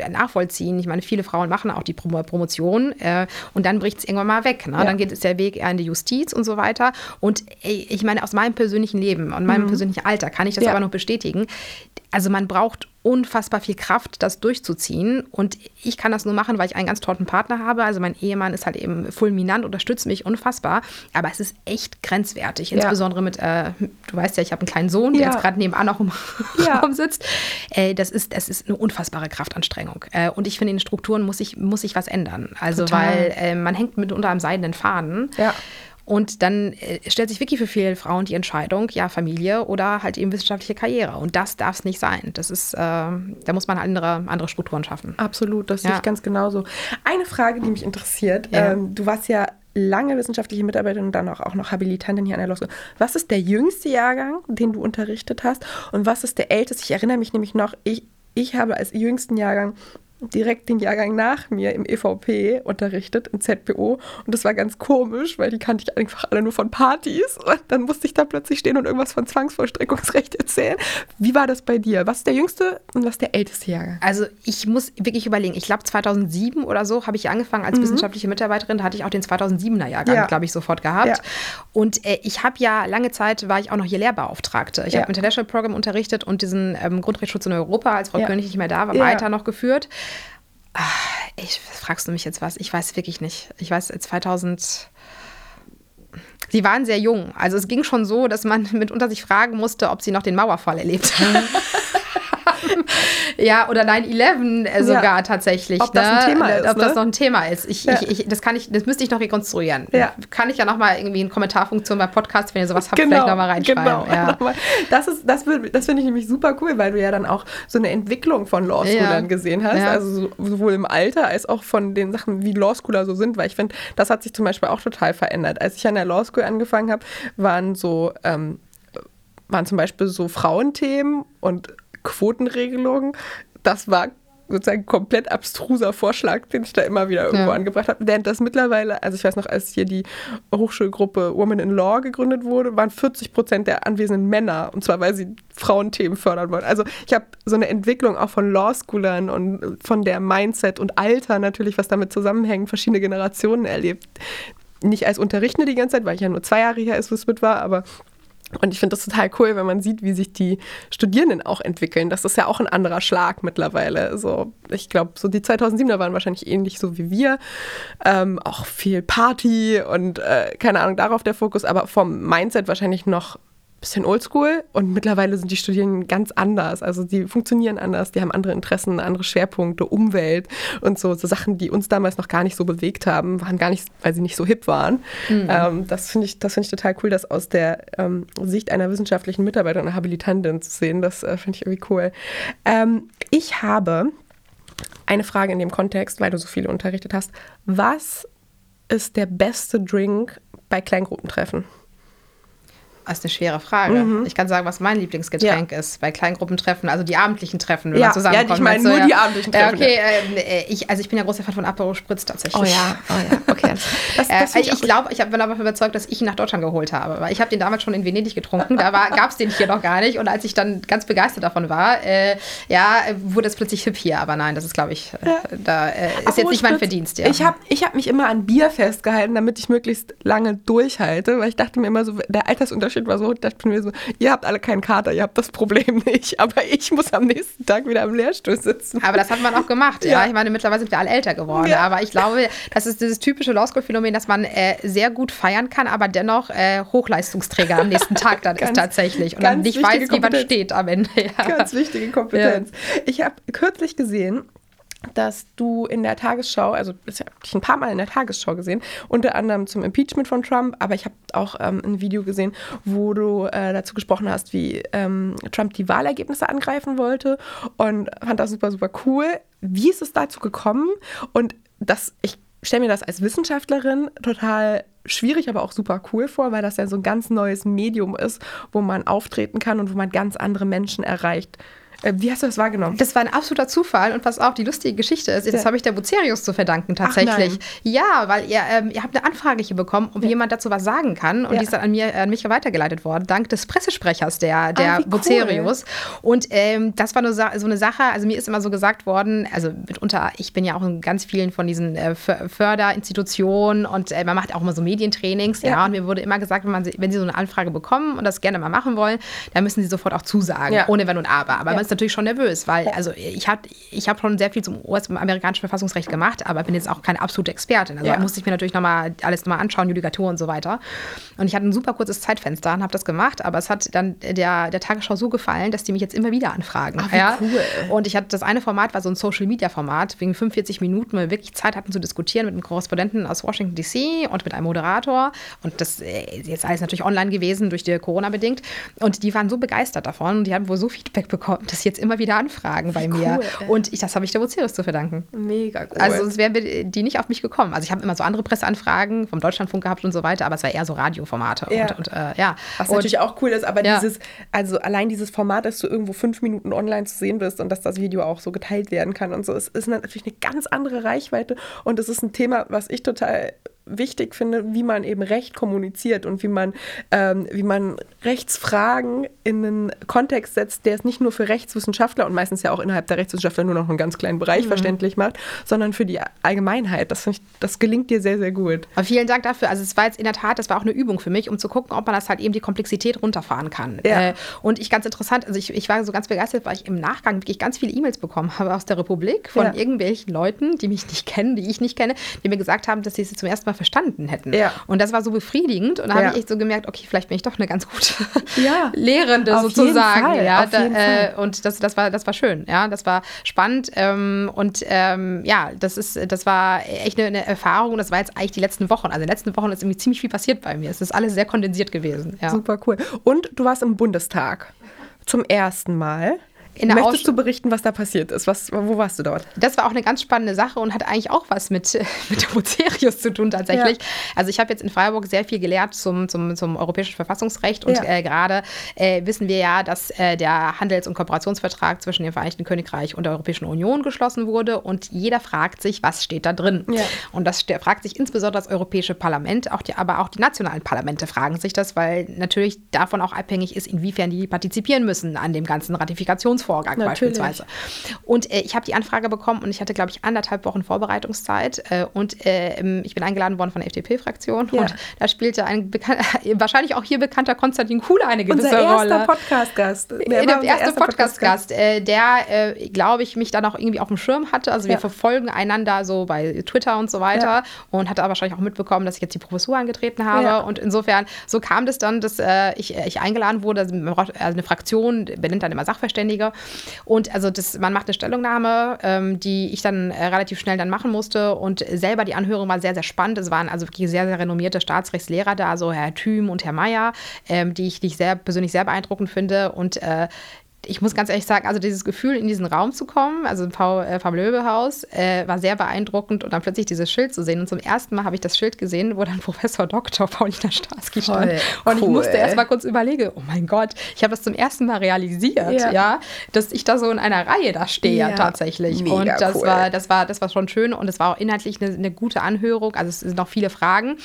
nachvollziehen. Ich meine, viele Frauen machen auch die Promotion äh, und dann bricht es irgendwann mal weg. Ne? Ja. Dann geht es der Weg eher in die Justiz und so weiter. Und ich meine, aus meinem persönlichen Leben und meinem mhm. persönlichen Alter kann ich das ja. aber noch bestätigen. Also man braucht unfassbar viel Kraft, das durchzuziehen. Und ich kann das nur machen, weil ich einen ganz tollen Partner habe. Also mein Ehemann ist halt eben fulminant, unterstützt mich unfassbar. Aber es ist echt grenzwertig. Ja. Insbesondere mit, äh, du weißt ja, ich habe einen kleinen Sohn, der ja. jetzt gerade nebenan auch im ja. Raum sitzt. Äh, das, ist, das ist eine unfassbare Kraftanstrengung. Äh, und ich finde, in den Strukturen muss sich muss ich was ändern. Also Total. weil äh, man hängt mitunter am seidenen Faden. Ja. Und dann äh, stellt sich wirklich für viele Frauen die Entscheidung, ja, Familie oder halt eben wissenschaftliche Karriere. Und das darf es nicht sein. Das ist, äh, da muss man andere, andere Strukturen schaffen. Absolut, das ja. sehe ich ganz genauso. Eine Frage, die mich interessiert, ja. ähm, du warst ja lange wissenschaftliche Mitarbeiterin und dann auch, auch noch Habilitantin hier an der Law School. Was ist der jüngste Jahrgang, den du unterrichtet hast? Und was ist der älteste? Ich erinnere mich nämlich noch, ich, ich habe als jüngsten Jahrgang direkt den Jahrgang nach mir im EVP unterrichtet, im ZPO. Und das war ganz komisch, weil die kannte ich einfach alle nur von Partys. Und dann musste ich da plötzlich stehen und irgendwas von Zwangsvollstreckungsrecht erzählen. Wie war das bei dir? Was ist der jüngste und was ist der älteste Jahrgang? Also ich muss wirklich überlegen. Ich glaube 2007 oder so habe ich angefangen als mhm. wissenschaftliche Mitarbeiterin. Da hatte ich auch den 2007er Jahrgang, ja. glaube ich, sofort gehabt. Ja. Und äh, ich habe ja lange Zeit, war ich auch noch hier Lehrbeauftragte. Ich ja. habe International Program unterrichtet und diesen ähm, Grundrechtsschutz in Europa, als Frau König nicht mehr da war, weiter noch geführt. Ach, ich fragst du mich jetzt was? Ich weiß wirklich nicht. Ich weiß 2000 Sie waren sehr jung. Also es ging schon so, dass man mitunter sich fragen musste, ob sie noch den Mauerfall erlebt haben. ja, oder 9-11 äh, sogar ja. tatsächlich. Ob ne? das ein Thema ist. Ob ne? das noch ein Thema ist. Ich, ja. ich, ich, das, kann ich, das müsste ich noch rekonstruieren. Ja. Kann ich ja nochmal irgendwie in Kommentarfunktion bei Podcasts, wenn ihr sowas habt, genau. vielleicht nochmal reinschreiben. Genau. Das, das, das finde ich nämlich super cool, weil du ja dann auch so eine Entwicklung von Law Schoolern gesehen hast. Also sowohl im Alter als auch von den Sachen, wie Law Schooler so sind. Weil ich finde, das hat sich zum Beispiel auch total verändert. Als ich an der Law School angefangen habe, waren so ähm, waren zum Beispiel so Frauenthemen und Quotenregelung. Das war sozusagen komplett abstruser Vorschlag, den ich da immer wieder irgendwo ja. angebracht habe. Während das mittlerweile, also ich weiß noch, als hier die Hochschulgruppe Women in Law gegründet wurde, waren 40 Prozent der anwesenden Männer. Und zwar, weil sie Frauenthemen fördern wollen. Also ich habe so eine Entwicklung auch von Law-Schoolern und von der Mindset und Alter natürlich, was damit zusammenhängt, verschiedene Generationen erlebt. Nicht als Unterrichtende die ganze Zeit, weil ich ja nur zwei Jahre hier als mit war, aber und ich finde das total cool, wenn man sieht, wie sich die Studierenden auch entwickeln. Das ist ja auch ein anderer Schlag mittlerweile. So, ich glaube, so die 2007er waren wahrscheinlich ähnlich so wie wir. Ähm, auch viel Party und äh, keine Ahnung, darauf der Fokus, aber vom Mindset wahrscheinlich noch bisschen oldschool und mittlerweile sind die Studierenden ganz anders. Also die funktionieren anders, die haben andere Interessen, andere Schwerpunkte, Umwelt und so, so Sachen, die uns damals noch gar nicht so bewegt haben, waren gar nicht, weil sie nicht so hip waren. Mhm. Ähm, das finde ich, das ich total cool, das aus der ähm, Sicht einer wissenschaftlichen Mitarbeiterin, einer Habilitantin zu sehen. Das äh, finde ich irgendwie cool. Ähm, ich habe eine Frage in dem Kontext, weil du so viele unterrichtet hast. Was ist der beste Drink bei Kleingruppentreffen? Das ist eine schwere Frage. Mhm. Ich kann sagen, was mein Lieblingsgetränk ja. ist bei Kleingruppentreffen, also die abendlichen Treffen, wenn ja. man zusammenkommt. Ja, ich meine nur ja. die abendlichen Treffen. okay, äh, ich, also ich bin ja großer Fan von Aperol Spritz tatsächlich. Oh ja, oh ja, okay. Das, das äh, ich glaube, ich bin aber überzeugt, dass ich ihn nach Deutschland geholt habe, weil ich habe den damals schon in Venedig getrunken, da gab es den hier noch gar nicht und als ich dann ganz begeistert davon war, äh, ja, wurde es plötzlich hip hier, aber nein, das ist, glaube ich, äh, da äh, ist jetzt nicht mein Verdienst. Ja. Ich habe ich hab mich immer an Bier festgehalten, damit ich möglichst lange durchhalte, weil ich dachte mir immer so, der Altersunterschied war so, dachte mir mir so, ihr habt alle keinen Kater, ihr habt das Problem nicht, aber ich muss am nächsten Tag wieder am Lehrstuhl sitzen. Aber das hat man auch gemacht, ja. ja. Ich meine, mittlerweile sind wir alle älter geworden, ja. aber ich glaube, das ist dieses typische Law Phänomen, dass man äh, sehr gut feiern kann, aber dennoch äh, Hochleistungsträger am nächsten Tag dann ganz, ist tatsächlich und dann nicht weiß, wie man steht am Ende. Ja. Ganz wichtige Kompetenz. Ich habe kürzlich gesehen, dass du in der Tagesschau, also ich habe dich ein paar Mal in der Tagesschau gesehen, unter anderem zum Impeachment von Trump, aber ich habe auch ähm, ein Video gesehen, wo du äh, dazu gesprochen hast, wie ähm, Trump die Wahlergebnisse angreifen wollte und fand das super, super cool. Wie ist es dazu gekommen? Und das, ich stelle mir das als Wissenschaftlerin total schwierig, aber auch super cool vor, weil das ja so ein ganz neues Medium ist, wo man auftreten kann und wo man ganz andere Menschen erreicht. Äh, wie hast du das wahrgenommen? Das war ein absoluter Zufall und was auch die lustige Geschichte ist, das habe ich der Bucerius zu verdanken tatsächlich. ja, weil ihr, ähm, ihr habt eine Anfrage hier bekommen, ob ja. jemand dazu was sagen kann und ja. die ist dann an, mir, an mich weitergeleitet worden, dank des Pressesprechers der, der ah, Bucerius. Cool. Und ähm, das war nur so eine Sache, also mir ist immer so gesagt worden, also mitunter, ich bin ja auch in ganz vielen von diesen äh, Förderinstitutionen und äh, man macht auch immer so Medientrainings, ja. ja, und mir wurde immer gesagt, wenn, man, wenn sie so eine Anfrage bekommen und das gerne mal machen wollen, dann müssen sie sofort auch zusagen, ohne Wenn und Aber. Aber man ist natürlich schon nervös, weil also ich habe ich hab schon sehr viel zum US-amerikanischen Verfassungsrecht gemacht, aber bin jetzt auch keine absolute Expertin. Also ja. musste ich mir natürlich nochmal alles nochmal anschauen, Judikatur und so weiter. Und ich hatte ein super kurzes Zeitfenster und habe das gemacht, aber es hat dann der, der Tagesschau so gefallen, dass die mich jetzt immer wieder anfragen. Ach, wie ja? cool. Und ich hatte das eine Format war so ein Social-Media-Format, wegen 45 Minuten, wo wir wirklich Zeit hatten zu diskutieren mit einem Korrespondenten aus Washington DC und mit einem Moderator. Und das äh, ist jetzt alles natürlich online gewesen, durch die Corona bedingt. Und die waren so begeistert davon und die haben wohl so Feedback bekommen, sie jetzt immer wieder anfragen bei mir. Cool, und ich, das habe ich der Bucerius zu verdanken. Mega cool. Also sonst wären die nicht auf mich gekommen. Also ich habe immer so andere Presseanfragen vom Deutschlandfunk gehabt und so weiter, aber es war eher so Radioformate. Ja. Und, und äh, ja. Was und, natürlich auch cool ist, aber ja. dieses, also allein dieses Format, dass du irgendwo fünf Minuten online zu sehen bist und dass das Video auch so geteilt werden kann und so, es ist natürlich eine ganz andere Reichweite und es ist ein Thema, was ich total wichtig finde, wie man eben Recht kommuniziert und wie man, ähm, wie man Rechtsfragen in einen Kontext setzt, der es nicht nur für Rechtswissenschaftler und meistens ja auch innerhalb der Rechtswissenschaftler nur noch einen ganz kleinen Bereich mhm. verständlich macht, sondern für die Allgemeinheit. Das, ich, das gelingt dir sehr, sehr gut. Aber vielen Dank dafür. Also es war jetzt in der Tat, das war auch eine Übung für mich, um zu gucken, ob man das halt eben die Komplexität runterfahren kann. Ja. Äh, und ich ganz interessant, also ich, ich war so ganz begeistert, weil ich im Nachgang wirklich ganz viele E-Mails bekommen habe aus der Republik von ja. irgendwelchen Leuten, die mich nicht kennen, die ich nicht kenne, die mir gesagt haben, dass sie es zum ersten Mal verstanden hätten. Ja. Und das war so befriedigend. Und da ja. habe ich echt so gemerkt, okay, vielleicht bin ich doch eine ganz gute ja. Lehrende Auf sozusagen. Ja, da, äh, und das, das, war, das war schön. Ja, das war spannend. Ähm, und ähm, ja, das, ist, das war echt eine, eine, Erfahrung. Und das war jetzt eigentlich die letzten Wochen. Also in den letzten Wochen ist irgendwie ziemlich viel passiert bei mir. Es ist alles sehr kondensiert gewesen. Super cool. Und du warst im Bundestag zum ersten Mal. Möchtest du berichten, was da passiert ist? Was, wo warst du dort? Das war auch eine ganz spannende Sache und hat eigentlich auch was mit, mit Bucerius zu tun tatsächlich. Ja. Also ich habe jetzt in Freiburg sehr viel gelehrt zum, zum, zum europäischen Verfassungsrecht und ja. äh, gerade äh, wissen wir ja, dass äh, der Handels- und Kooperationsvertrag zwischen dem Vereinigten Königreich und der Europäischen Union geschlossen wurde und jeder fragt sich, was steht da drin? Ja. Und das fragt sich insbesondere das Europäische Parlament, auch die, aber auch die nationalen Parlamente fragen sich das, weil natürlich davon auch abhängig ist, inwiefern die partizipieren müssen an dem ganzen Ratifikations Berufungsvorgang Natürlich. beispielsweise. Und äh, ich habe die Anfrage bekommen und ich hatte, glaube ich, anderthalb Wochen Vorbereitungszeit. Äh, und äh, ich bin eingeladen worden von der FDP-Fraktion. Ja. Und da spielte ein wahrscheinlich auch hier bekannter Konstantin Kuhle eine gewisse Unser erster Rolle. Podcast-Gast. Der, der erste Podcast-Gast, äh, der, äh, glaube ich, mich dann auch irgendwie auf dem Schirm hatte. Also wir Ja. verfolgen einander so bei Twitter und so weiter Ja. und hatte aber wahrscheinlich auch mitbekommen, dass ich jetzt die Professur angetreten habe. Und insofern, so kam das dann, dass äh, ich, ich eingeladen wurde. Also also eine Fraktion benennt dann immer Sachverständige. Und also das, man macht eine Stellungnahme, ähm, die ich dann äh, relativ schnell dann machen musste. Und selber die Anhörung war sehr, sehr spannend. Es waren also wirklich sehr, sehr renommierte Staatsrechtslehrer da, so Herr Thüm und Herr Mayer, ähm, die, ich, die ich sehr persönlich sehr beeindruckend finde. Und äh, ich muss ganz ehrlich sagen, also dieses Gefühl, in diesen Raum zu kommen, also im V- äh, Paul-Löbe-Haus, äh, war sehr beeindruckend und dann plötzlich dieses Schild zu sehen. Und zum ersten Mal habe ich das Schild gesehen, wo dann Professor Dr. Paulina Starsky stand. Und ich cool. musste erst mal kurz überlegen, oh mein Gott, ich habe das zum ersten Mal realisiert, Ja. ja. dass ich da so in einer Reihe da stehe Ja, tatsächlich. mega und das cool. war, das war, das war schon schön und es war auch inhaltlich eine, eine gute Anhörung. Also es sind noch viele Fragen.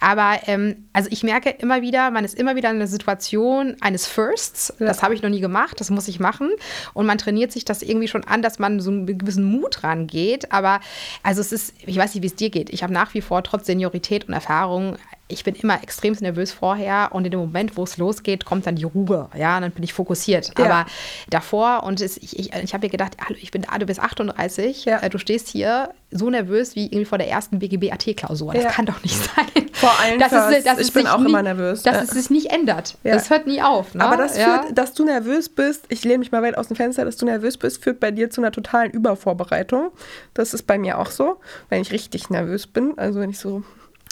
Aber ähm, also ich merke immer wieder, man ist immer wieder in einer Situation eines Firsts. Das habe ich noch nie gemacht, das muss ich machen. Und man trainiert sich das irgendwie schon an, dass man so einen gewissen Mut rangeht. Aber also es ist, ich weiß nicht, wie es dir geht. Ich habe nach wie vor trotz Seniorität und Erfahrung ich bin immer extrem nervös vorher und in dem Moment, wo es losgeht, kommt dann die Ruhe. Ja, und dann bin ich fokussiert. Ja. Aber davor und es, ich, ich, ich habe mir gedacht, hallo, ich bin da, du bist 38, Ja. äh, du stehst hier so nervös wie irgendwie vor der ersten BGB-AT-Klausur. Das Ja. kann doch nicht sein. Vor allem dass Firsts. es, dass Ich bin sich auch nie, immer nervös. Dass es sich nicht ändert. Das hört nie auf. Ne? Aber das führt, dass du nervös bist, ich lehne mich mal weit aus dem Fenster, dass du nervös bist, führt bei dir zu einer totalen Übervorbereitung. Das ist bei mir auch so, wenn ich richtig nervös bin, also wenn ich so.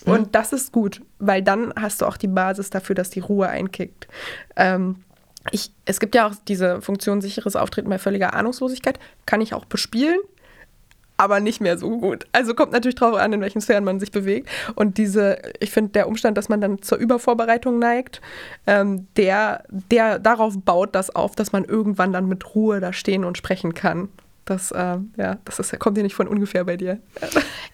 Und das ist gut, weil dann hast du auch die Basis dafür, dass die Ruhe einkickt. Ähm, ich, es gibt ja auch diese Funktion sicheres Auftreten bei völliger Ahnungslosigkeit. Kann ich auch bespielen, aber nicht mehr so gut. Also kommt natürlich drauf an, in welchen Sphären man sich bewegt. Und diese, ich finde, der Umstand, dass man dann zur Übervorbereitung neigt, ähm, der, der darauf baut das auf, dass man irgendwann dann mit Ruhe da stehen und sprechen kann. Das, äh, ja, das ist, kommt ja nicht von ungefähr bei dir.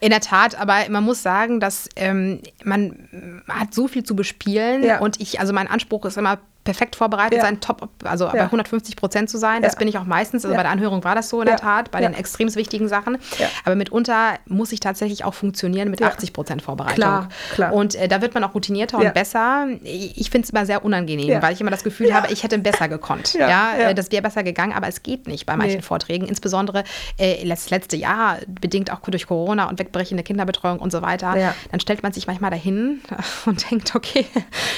In der Tat, aber man muss sagen, dass ähm, man hat so viel zu bespielen Ja. und ich, also mein Anspruch ist immer perfekt vorbereitet Ja. sein, top, also bei Ja. 150 Prozent zu sein. Das Ja. bin ich auch meistens. Also bei der Anhörung war das so in der Tat, bei den extrem wichtigen Sachen. Aber mitunter muss ich tatsächlich auch funktionieren mit Ja. 80 Prozent Vorbereitung. Klar, klar. Und äh, da wird man auch routinierter und besser. Ich, finde es immer sehr unangenehm, weil ich immer das Gefühl habe, ich hätte besser gekonnt. Ja. Äh, das wäre besser gegangen, aber es geht nicht bei manchen Nee. Vorträgen. Insbesondere äh, das letzte Jahr, bedingt auch durch Corona und wegbrechende Kinderbetreuung und so weiter. Ja. Dann stellt man sich manchmal dahin und denkt, okay,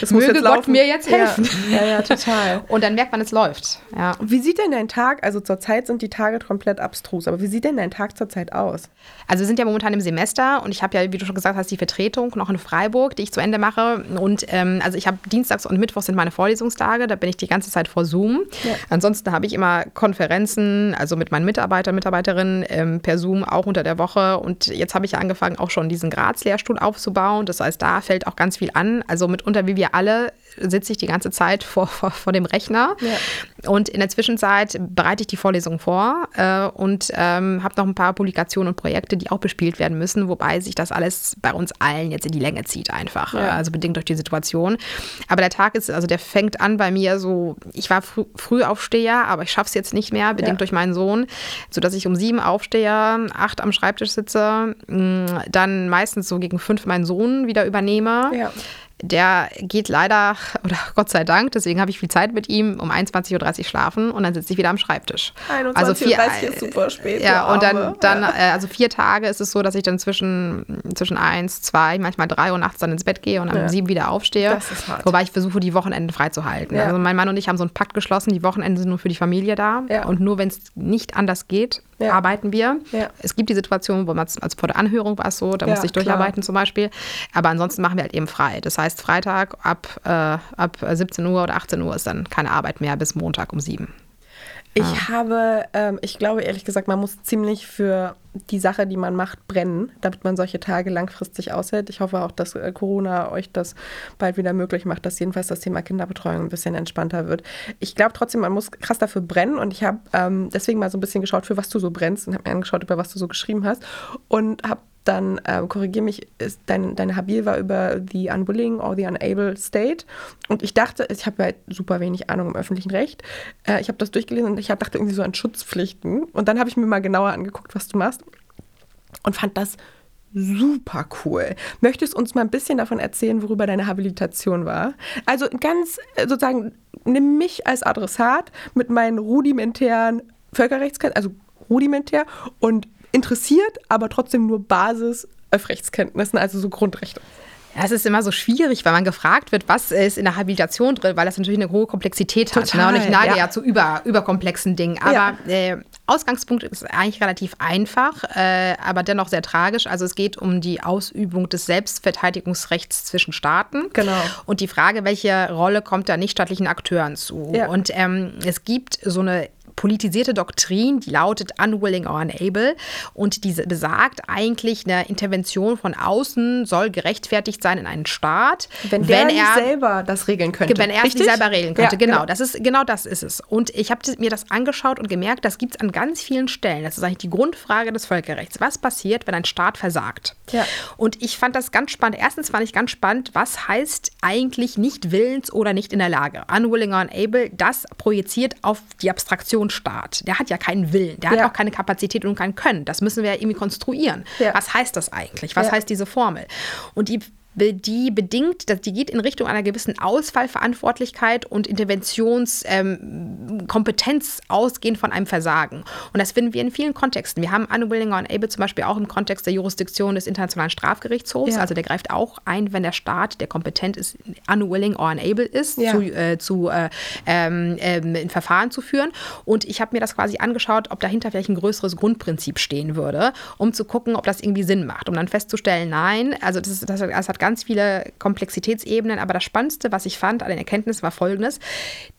Das möge Gott laufen. mir jetzt helfen. Ja, ja, total. Und dann merkt man, es läuft. Ja. Wie sieht denn dein Tag, also zurzeit sind die Tage komplett abstrus, aber wie sieht denn dein Tag zurzeit aus? Also wir sind ja momentan im Semester und ich habe ja, wie du schon gesagt hast, die Vertretung noch in Freiburg, die ich zu Ende mache. Und ähm, also ich habe Dienstags und Mittwochs sind meine Vorlesungstage, da bin ich die ganze Zeit vor Zoom. Ja. Ansonsten habe ich immer Konferenzen, also mit meinen Mitarbeitern, Mitarbeiterinnen ähm, per Zoom auch unter der Woche. Und jetzt habe ich ja angefangen, auch schon diesen Graz-Lehrstuhl aufzubauen. Das heißt, da fällt auch ganz viel an. Also mitunter, wie wir alle, sitze ich die ganze Zeit vor, vor, vor dem Rechner. Und in der Zwischenzeit bereite ich die Vorlesung vor äh, und ähm, habe noch ein paar Publikationen und Projekte, die auch bespielt werden müssen, wobei sich das alles bei uns allen jetzt in die Länge zieht einfach, Ja. äh, also bedingt durch die Situation. Aber der Tag ist, also der fängt an bei mir so, ich war frü Frühaufsteher, aber ich schaffe es jetzt nicht mehr, bedingt Ja. durch meinen Sohn, sodass ich um sieben aufstehe, acht am Schreibtisch sitze, mh, dann meistens so gegen fünf meinen Sohn wieder übernehme. Ja. Der geht leider, oder Gott sei Dank, deswegen habe ich viel Zeit mit ihm, um 21.30 Uhr schlafen und dann sitze ich wieder am Schreibtisch. 21:30 Uhr ist super spät, Ja, und dann, dann Ja. äh, also vier Tage ist es so, dass ich dann zwischen, zwischen eins, zwei, manchmal drei Uhr nachts dann ins Bett gehe und Ja. um sieben wieder aufstehe. Das ist hart. Wobei ich versuche, die Wochenenden freizuhalten. Ja. Also mein Mann und ich haben so einen Pakt geschlossen, die Wochenenden sind nur für die Familie da. Und nur wenn es nicht anders geht, Ja. arbeiten wir. Ja. Es gibt die Situation, wo man, also vor der Anhörung war es so, da Ja, musste ich klar. durcharbeiten zum Beispiel. Aber ansonsten machen wir halt eben frei. Das heißt, Freitag ab, äh, ab 17 Uhr oder 18 Uhr ist dann keine Arbeit mehr bis Montag um sieben. Ich habe, ähm, ich glaube ehrlich gesagt, man muss ziemlich für die Sache, die man macht, brennen, damit man solche Tage langfristig aushält. Ich hoffe auch, dass äh, Corona euch das bald wieder möglich macht, dass jedenfalls das Thema Kinderbetreuung ein bisschen entspannter wird. Ich glaube trotzdem, man muss krass dafür brennen und ich habe ähm, deswegen mal so ein bisschen geschaut, für was du so brennst und habe mir angeschaut, über was du so geschrieben hast und habe dann äh, korrigiere mich, ist dein, deine Habil war über the unwilling or the unable state. Und ich dachte, ich habe halt super wenig Ahnung im öffentlichen Recht. Äh, ich habe das durchgelesen und ich hab, dachte irgendwie so an Schutzpflichten. Und dann habe ich mir mal genauer angeguckt, was du machst. Und fand das super cool. Möchtest du uns mal ein bisschen davon erzählen, worüber deine Habilitation war? Also ganz äh, sozusagen, nimm mich als Adressat mit meinen rudimentären Völkerrechtskenntnissen, also rudimentär und interessiert, aber trotzdem nur Basis Rechtskenntnissen, also so Grundrechte. Es ist immer so schwierig, weil man gefragt wird, was ist in der Habilitation drin, weil das natürlich eine hohe Komplexität Total, hat. Ne? Und ich neige ja. ja zu über, überkomplexen Dingen. Aber ja. äh, Ausgangspunkt ist eigentlich relativ einfach, äh, aber dennoch sehr tragisch. Also es geht um die Ausübung des Selbstverteidigungsrechts zwischen Staaten. Genau. Und die Frage, welche Rolle kommt da nichtstaatlichen Akteuren zu? Ja. Und ähm, es gibt so eine politisierte Doktrin, die lautet unwilling or unable und diese besagt eigentlich, eine Intervention von außen soll gerechtfertigt sein in einen Staat, wenn, wenn er selber das regeln könnte. Wenn er es nicht selber regeln könnte, ja, genau, genau. Das ist, genau das ist es. Und ich habe mir das angeschaut und gemerkt, das gibt es an ganz vielen Stellen. Das ist eigentlich die Grundfrage des Völkerrechts. Was passiert, wenn ein Staat versagt? Ja. Und ich fand das ganz spannend. Erstens fand ich ganz spannend, was heißt eigentlich nicht willens oder nicht in der Lage? Unwilling or unable, das projiziert auf die Abstraktion Staat. Der hat ja keinen Willen, der ja. hat auch keine Kapazität und kein Können. Das müssen wir ja irgendwie konstruieren. Ja. Was heißt das eigentlich? Was heißt diese Formel? Und die die bedingt, die geht in Richtung einer gewissen Ausfallverantwortlichkeit und Interventionskompetenz ähm, ausgehend von einem Versagen. Und das finden wir in vielen Kontexten. Wir haben Unwilling or Unable zum Beispiel auch im Kontext der Jurisdiktion des Internationalen Strafgerichtshofs. Ja. Also der greift auch ein, wenn der Staat, der kompetent ist, unwilling or unable ist, ja. zu, äh, zu äh, ähm, ähm, ein Verfahren zu führen. Und ich habe mir das quasi angeschaut, ob dahinter vielleicht ein größeres Grundprinzip stehen würde, um zu gucken, ob das irgendwie Sinn macht. Um dann festzustellen, nein, also das, das, das hat ganz viele Komplexitätsebenen, aber das Spannendste, was ich fand an den Erkenntnissen, war folgendes,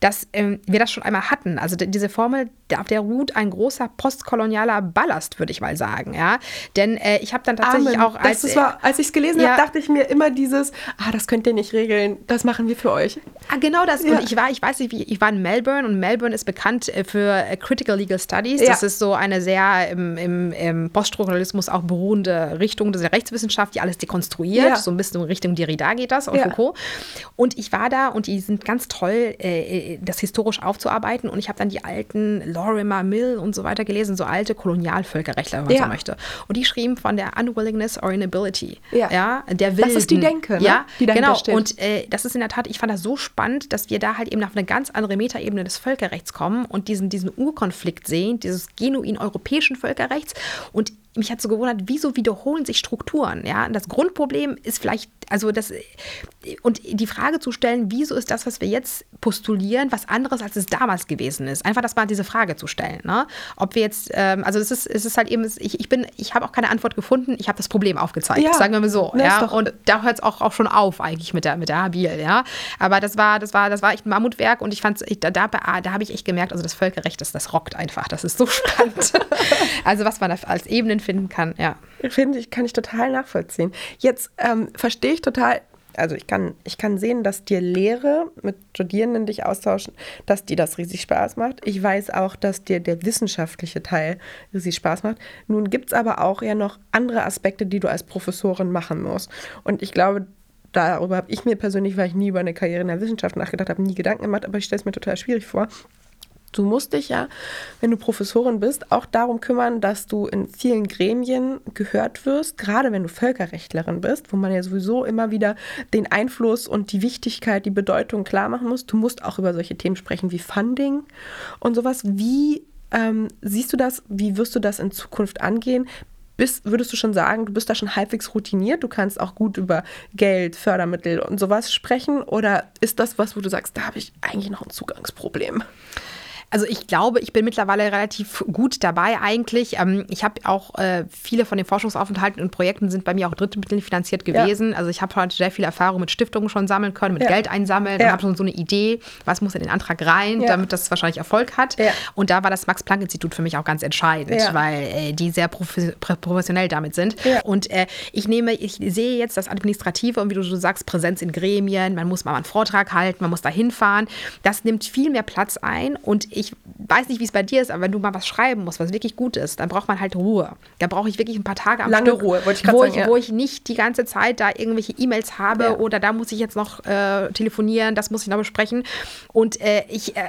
dass ähm, wir das schon einmal hatten. Also diese Formel, auf der ruht ein großer postkolonialer Ballast, würde ich mal sagen. Ja? Denn äh, ich habe dann tatsächlich Amen. auch als, das war, als ich es gelesen ja, habe, dachte ich mir immer dieses, ah, das könnt ihr nicht regeln, das machen wir für euch. Ah, genau das. Ja. Und ich war, ich weiß nicht, wie, ich war in Melbourne und Melbourne ist bekannt äh, für äh, Critical Legal Studies. Ja. Das ist so eine sehr im, im, im Poststrukturalismus auch beruhende Richtung der Rechtswissenschaft, die alles dekonstruiert, so ein bisschen Richtung Derrida geht das und ja. Foucault. Und ich war da und die sind ganz toll, äh, äh das historisch aufzuarbeiten. Und ich habe dann die alten Lorimer Mill und so weiter gelesen, so alte Kolonialvölkerrechtler, wenn man ja. so möchte. Und die schrieben von der Unwillingness or Inability. Ja. ja der Wilden. Das ist die Denke, ne? ja, die genau. Steht. Und äh, das ist in der Tat, ich fand das so spannend, dass wir da halt eben auf eine ganz andere Metaebene des Völkerrechts kommen und diesen, diesen Urkonflikt sehen, dieses genuin europäischen Völkerrechts. Und mich hat so gewundert, wieso wiederholen sich Strukturen? Ja, das Grundproblem ist vielleicht, also das, und die Frage zu stellen, wieso ist das, was wir jetzt postulieren, was anderes, als es damals gewesen ist? Einfach das mal diese Frage zu stellen. Ne? Ob wir jetzt, ähm, also es ist, es ist halt eben, ich, ich bin, ich habe auch keine Antwort gefunden, ich habe das Problem aufgezeigt, ja, sagen wir mal so. Ja? Und da hört es auch, auch schon auf, eigentlich mit der, mit der Habil, ja. Aber das war, das war, das war echt ein Mammutwerk und ich fand da, da, da habe ich echt gemerkt, also das Völkerrecht, das, das rockt einfach. Das ist so spannend. also was man da als Ebenen finden kann, ja. Finde ich, kann ich total nachvollziehen. Jetzt ähm, verstehe ich total, also ich kann, ich kann sehen, dass dir Lehre mit Studierenden dich austauschen, dass dir das riesig Spaß macht. Ich weiß auch, dass dir der wissenschaftliche Teil riesig Spaß macht. Nun gibt es aber auch ja noch andere Aspekte, die du als Professorin machen musst. Und ich glaube, darüber habe ich mir persönlich, weil ich nie über eine Karriere in der Wissenschaft nachgedacht habe, nie Gedanken gemacht, aber ich stelle es mir total schwierig vor. Du musst dich ja, wenn du Professorin bist, auch darum kümmern, dass du in vielen Gremien gehört wirst, gerade wenn du Völkerrechtlerin bist, wo man ja sowieso immer wieder den Einfluss und die Wichtigkeit, die Bedeutung klar machen muss. Du musst auch über solche Themen sprechen wie Funding und sowas. Wie ähm, siehst du das? Wie wirst du das in Zukunft angehen? Bist, würdest du schon sagen, du bist da schon halbwegs routiniert, du kannst auch gut über Geld, Fördermittel und sowas sprechen? Oder ist das was, wo du sagst, da habe ich eigentlich noch ein Zugangsproblem? Also ich glaube, ich bin mittlerweile relativ gut dabei eigentlich. Ähm, ich habe auch äh, viele von den Forschungsaufenthalten und Projekten sind bei mir auch Drittmittel finanziert gewesen. Ja. Also ich habe heute sehr viel Erfahrung mit Stiftungen schon sammeln können, mit ja. Geld einsammeln ja. und habe schon so eine Idee, was muss in den Antrag rein, ja. damit das wahrscheinlich Erfolg hat. Und da war das Max-Planck-Institut für mich auch ganz entscheidend, weil äh, die sehr professionell damit sind. Und äh, ich nehme, ich sehe jetzt das Administrative und wie du so sagst, Präsenz in Gremien, man muss mal einen Vortrag halten, man muss da hinfahren. Das nimmt viel mehr Platz ein und ich weiß nicht, wie es bei dir ist, aber wenn du mal was schreiben musst, was wirklich gut ist, dann braucht man halt Ruhe. Da brauche ich wirklich ein paar Tage am Lange Stück, Ruhe, wollte ich gerade wo, sagen, ich, ja. wo ich nicht die ganze Zeit da irgendwelche E-Mails habe Ja. oder da muss ich jetzt noch äh, telefonieren, das muss ich noch besprechen. Und äh, ich, äh,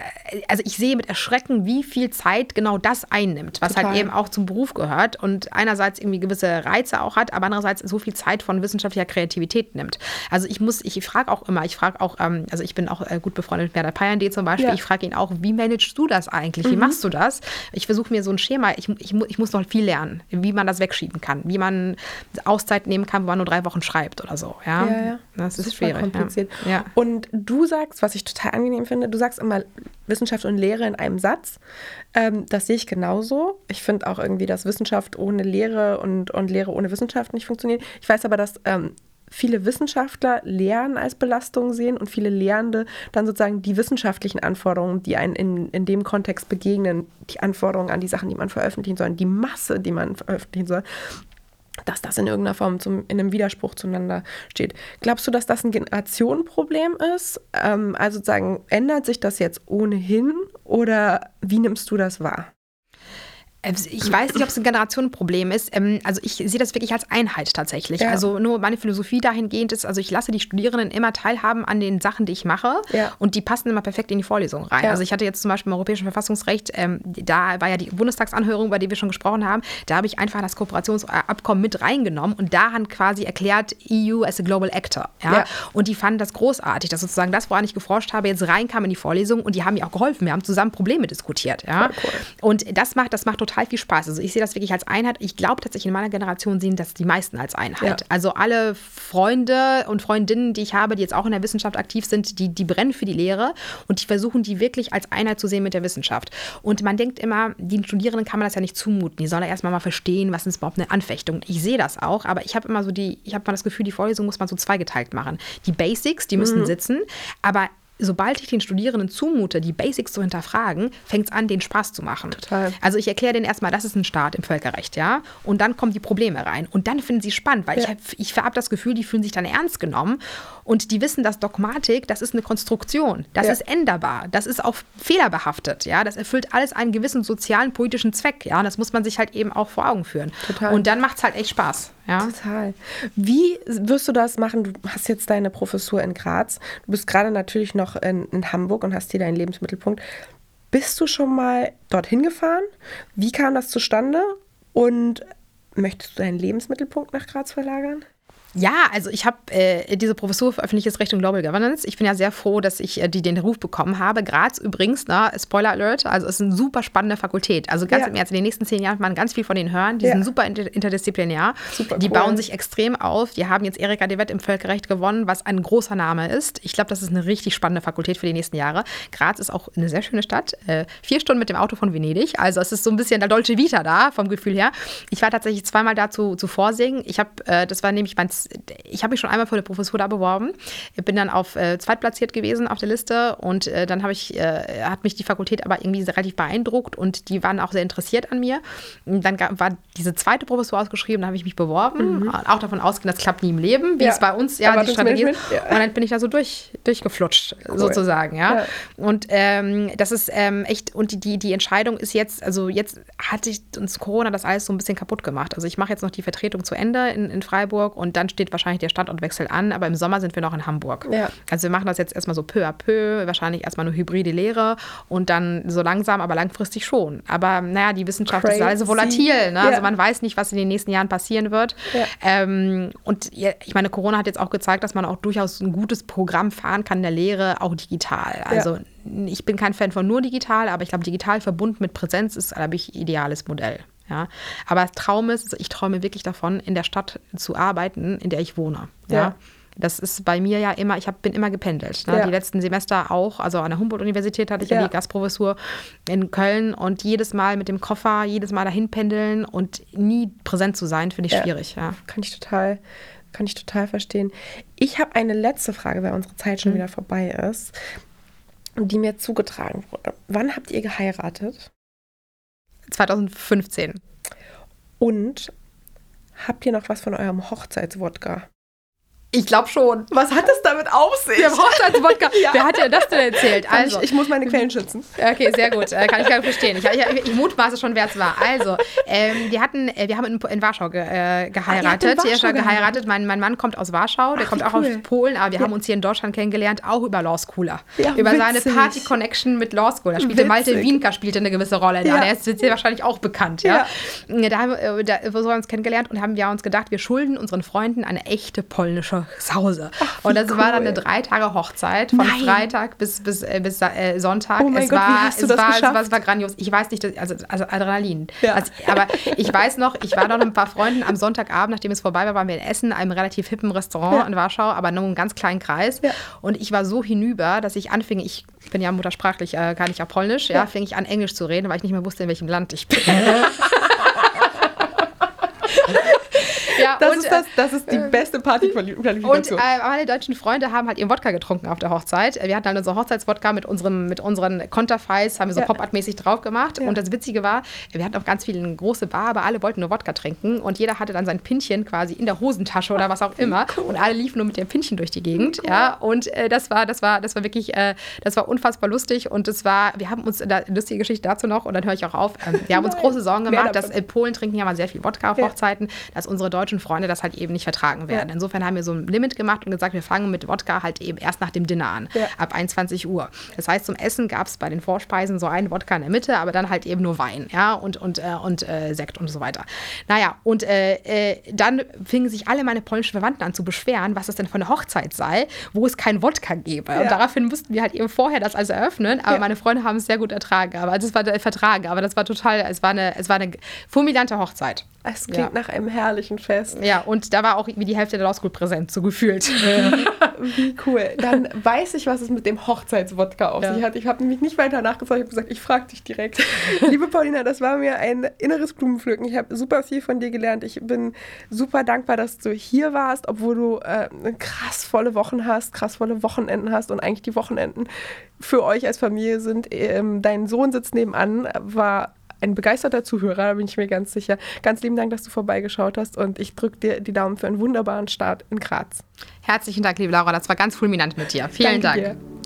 also ich sehe mit Erschrecken, wie viel Zeit genau das einnimmt, was Total. halt eben auch zum Beruf gehört und einerseits irgendwie gewisse Reize auch hat, aber andererseits so viel Zeit von wissenschaftlicher Kreativität nimmt. Also ich muss, ich frage auch immer, ich frage auch, ähm, also ich bin auch äh, gut befreundet mit Werner Payande zum Beispiel, Ja. ich frage ihn auch, wie managst du das eigentlich? Wie machst du das? Ich versuche mir so ein Schema, ich, ich, ich muss noch viel lernen, wie man das wegschieben kann, wie man Auszeit nehmen kann, wo man nur drei Wochen schreibt oder so. Ja, Ja, ja. das ist Super schwierig. kompliziert. Ja. ja. Und du sagst, was ich total angenehm finde, du sagst immer Wissenschaft und Lehre in einem Satz. Ähm, das sehe ich genauso. Ich finde auch irgendwie, dass Wissenschaft ohne Lehre und, und Lehre ohne Wissenschaft nicht funktioniert. Ich weiß aber, dass ähm, viele Wissenschaftler Lehren als Belastung sehen und viele Lehrende dann sozusagen die wissenschaftlichen Anforderungen, die einen in, in dem Kontext begegnen, die Anforderungen an die Sachen, die man veröffentlichen soll, die Masse, die man veröffentlichen soll, dass das in irgendeiner Form zum, in einem Widerspruch zueinander steht. Glaubst du, dass das ein Generationenproblem ist? Ähm, also sozusagen, ändert sich das jetzt ohnehin oder wie nimmst du das wahr? Also Ich weiß nicht, ob es ein Generationenproblem ist. Ähm, Also ich sehe das wirklich als Einheit tatsächlich. Ja. Also nur meine Philosophie dahingehend ist, also ich lasse die Studierenden immer teilhaben an den Sachen, die ich mache. Ja. Und die passen immer perfekt in die Vorlesung rein. Ja. Also ich hatte jetzt zum Beispiel im Europäischen Verfassungsrecht, ähm, da war ja die Bundestagsanhörung, über die wir schon gesprochen haben, da habe ich einfach das Kooperationsabkommen mit reingenommen und daran quasi erklärt, EU as a global actor. Ja? Und die fanden das großartig, dass sozusagen das, woran ich geforscht habe, jetzt reinkam in die Vorlesung und die haben mir auch geholfen. Wir haben zusammen Probleme diskutiert. Ja? Cool. Und das macht, das macht total viel Spaß. Also ich sehe das wirklich als Einheit. Ich glaube tatsächlich in meiner Generation sehen das die meisten als Einheit. Ja. Also alle Freunde und Freundinnen, die ich habe, die jetzt auch in der Wissenschaft aktiv sind, die, die brennen für die Lehre und die versuchen, die wirklich als Einheit zu sehen mit der Wissenschaft. Und man denkt immer, den Studierenden kann man das ja nicht zumuten. Die sollen ja erstmal mal verstehen, was ist überhaupt eine Anfechtung. Ich sehe das auch, aber ich habe immer so die, ich habe mal das Gefühl, die Vorlesung muss man so zweigeteilt machen. Die Basics, die müssen sitzen, aber sobald ich den Studierenden zumute, die Basics zu hinterfragen, fängt es an, den Spaß zu machen. Total. Also ich erkläre denen erstmal, das ist ein Staat im Völkerrecht, ja. Und dann kommen die Probleme rein. Und dann finden sie spannend, weil Ja. ich, hab, ich habe das Gefühl, die fühlen sich dann ernst genommen. Und die wissen, dass Dogmatik, das ist eine Konstruktion. Das Ja. ist änderbar. Das ist auch fehlerbehaftet, ja. Das erfüllt alles einen gewissen sozialen, politischen Zweck, ja. Und das muss man sich halt eben auch vor Augen führen. Total. Und dann macht es halt echt Spaß, ja. Total. Wie wirst du das machen? Du hast jetzt deine Professur in Graz. Du bist gerade natürlich noch in, in Hamburg und hast hier deinen Lebensmittelpunkt. Bist du schon mal dorthin gefahren? Wie kam das zustande? Und möchtest du deinen Lebensmittelpunkt nach Graz verlagern? Ja, also ich habe äh, diese Professur für öffentliches Recht und Global Governance. Ich bin ja sehr froh, dass ich äh, die, den Ruf bekommen habe. Graz übrigens, ne, Spoiler Alert, also es ist eine super spannende Fakultät. Also ganz Ja. im Ernst, in den nächsten zehn Jahren man ganz viel von denen hören. Die Ja. sind super inter interdisziplinär. Super die cool. bauen sich extrem auf. Die haben jetzt Erika de Wett im Völkerrecht gewonnen, was ein großer Name ist. Ich glaube, das ist eine richtig spannende Fakultät für die nächsten Jahre. Graz ist auch eine sehr schöne Stadt. Äh, vier Stunden mit dem Auto von Venedig. Also es ist so ein bisschen der Dolce Vita da, vom Gefühl her. Ich war tatsächlich zweimal da zu, zu Vorsingen. Ich habe, äh, das war nämlich mein, Ich habe mich schon einmal für eine Professur da beworben. Ich bin dann auf äh, zweitplatziert gewesen auf der Liste und äh, dann habe ich, äh, hat mich die Fakultät aber irgendwie relativ beeindruckt und die waren auch sehr interessiert an mir. Und dann gab, war diese zweite Professur ausgeschrieben, da habe ich mich beworben, auch davon ausgehen, das klappt nie im Leben, wie Ja. es bei uns ja die Strategie ist. Ja. Und dann bin ich da so durch, durchgeflutscht, sozusagen, ja. Ja. Und ähm, das ist ähm, echt, und die, die, die Entscheidung ist jetzt, also jetzt hatte ich uns Corona das alles so ein bisschen kaputt gemacht. Also ich mache jetzt noch die Vertretung zu Ende in, in Freiburg und dann steht wahrscheinlich der Standortwechsel an, aber im Sommer sind wir noch in Hamburg. Ja. Also wir machen das jetzt erstmal so peu à peu, wahrscheinlich erstmal eine hybride Lehre und dann so langsam, aber langfristig schon. Aber naja, die Wissenschaft ist alles so Crazy. volatil. Ne? Ja. Also man weiß nicht, was in den nächsten Jahren passieren wird. Ja. Ähm, und ich meine, Corona hat jetzt auch gezeigt, dass man auch durchaus ein gutes Programm fahren kann in der Lehre, auch digital. Also ich bin kein Fan von nur digital, aber ich glaube, digital verbunden mit Präsenz ist, glaube ich, ideales Modell. Ja, aber Traum ist, also ich träume wirklich davon, in der Stadt zu arbeiten, in der ich wohne. Ja. Ja. Das ist bei mir ja immer, ich hab, bin immer gependelt. Ne? Ja. Die letzten Semester auch, also an der Humboldt-Universität hatte ich ja. Die Gastprofessur in Köln und jedes Mal mit dem Koffer, jedes Mal dahin pendeln und nie präsent zu sein, finde ich Ja. schwierig. Ja. Kann ich total, kann ich total verstehen. Ich habe eine letzte Frage, weil unsere Zeit Mhm. schon wieder vorbei ist, die mir zugetragen wurde. Wann habt ihr geheiratet? 2015. Und habt ihr noch was von eurem Hochzeitswodka? Ich glaube schon. Was hat es damit auf sich? Der Hochzeitswodka. ja. Wer hat dir das denn erzählt? Also, ich, ich, muss meine Quellen schützen. Okay, sehr gut. Äh, kann ich gar nicht verstehen. Ich, ich, ich mutmaße schon, wer es war. Also, ähm, wir hatten, äh, wir haben in, in Warschau ge, äh, geheiratet. Ach, Warschau geheiratet. Mein, mein Mann kommt aus Warschau, der Ach, kommt auch cool. aus Polen, aber wir ja. haben uns hier in Deutschland kennengelernt, auch über Law Schooler. Ja, über witzig. seine Party-Connection mit Law School. Da spielte witzig. Malte Wienka spielte eine gewisse Rolle da. Der ist dir wahrscheinlich auch bekannt. Ja? ja. Da haben wir, da, so haben wir uns kennengelernt und haben wir uns gedacht, wir schulden unseren Freunden eine echte polnische Sause. Ach, und das cool. war dann eine drei Tage Hochzeit von Nein. Freitag bis, bis, äh, bis äh, Sonntag. Oh mein es Gott, war, wie hast du es das war, geschafft? Es war, es war grandios. Ich weiß nicht, dass, also, also Adrenalin. Ja. Also, aber ich weiß noch, ich war noch mit ein paar Freunden am Sonntagabend, nachdem es vorbei war, waren wir in Essen, einem relativ hippen Restaurant ja. in Warschau, aber nur einen ganz kleinen Kreis. Ja. Und ich war so hinüber, dass ich anfing, ich bin ja muttersprachlich, äh, kann ich ja Polnisch, ja, fing ich an, Englisch zu reden, weil ich nicht mehr wusste, in welchem Land ich bin. Ja, das, und, ist das, das ist die äh, beste Partyqualifikation. Und äh, meine deutschen Freunde haben halt ihren Wodka getrunken auf der Hochzeit. Wir hatten halt unser Hochzeitswodka mit, unserem, mit unseren Konterfeis, haben wir so ja. Pop-Art-mäßig drauf gemacht. Ja. Und das Witzige war, wir hatten auch ganz viele eine große Bar, aber alle wollten nur Wodka trinken. Und jeder hatte dann sein Pinchen quasi in der Hosentasche oder was auch immer. Cool. Und alle liefen nur mit dem Pinchen durch die Gegend. Cool. Ja, und äh, das war, das war, das war wirklich, äh, das war unfassbar lustig. Und es war, wir haben uns, da, lustige Geschichte dazu noch, und dann höre ich auch auf, ähm, wir haben uns große Sorgen gemacht, dass in Polen trinken ja mal sehr viel Wodka auf Hochzeiten, dass unsere deutschen Freunde das halt eben nicht vertragen werden. Ja. Insofern haben wir so ein Limit gemacht und gesagt, wir fangen mit Wodka halt eben erst nach dem Dinner an, ja. ab 21 Uhr. Das heißt, zum Essen gab es bei den Vorspeisen so einen Wodka in der Mitte, aber dann halt eben nur Wein, ja, und, und, äh, und äh, Sekt und so weiter. Naja, und äh, äh, dann fingen sich alle meine polnischen Verwandten an zu beschweren, was das denn für eine Hochzeit sei, wo es kein Wodka gäbe. Ja. Und daraufhin mussten wir halt eben vorher das alles eröffnen, aber meine Freunde haben es sehr gut ertragen, aber also es war der Vertrag, aber das war total, es war eine, es war eine fulminante Hochzeit. Es klingt nach einem herrlichen Fest. Ja, und da war auch wie die Hälfte der Law School präsent, so gefühlt. wie cool. Dann weiß ich, was es mit dem Hochzeitswodka auf ja. sich hat. Ich habe nämlich nicht weiter nachgefragt. Ich habe gesagt, ich frage dich direkt. Liebe Paulina, das war mir ein inneres Blumenpflücken. Ich habe super viel von dir gelernt. Ich bin super dankbar, dass du hier warst, obwohl du äh, krass volle Wochen hast, krass volle Wochenenden hast und eigentlich die Wochenenden für euch als Familie sind. Ähm, dein Sohn sitzt nebenan, war ein begeisterter Zuhörer, da bin ich mir ganz sicher. Ganz lieben Dank, dass du vorbeigeschaut hast und ich drücke dir die Daumen für einen wunderbaren Start in Graz. Herzlichen Dank, liebe Laura, das war ganz fulminant mit dir. Vielen Danke Dank. Dir.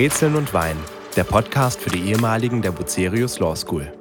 Brezeln und Wein, der Podcast für die ehemaligen der Bucerius Law School.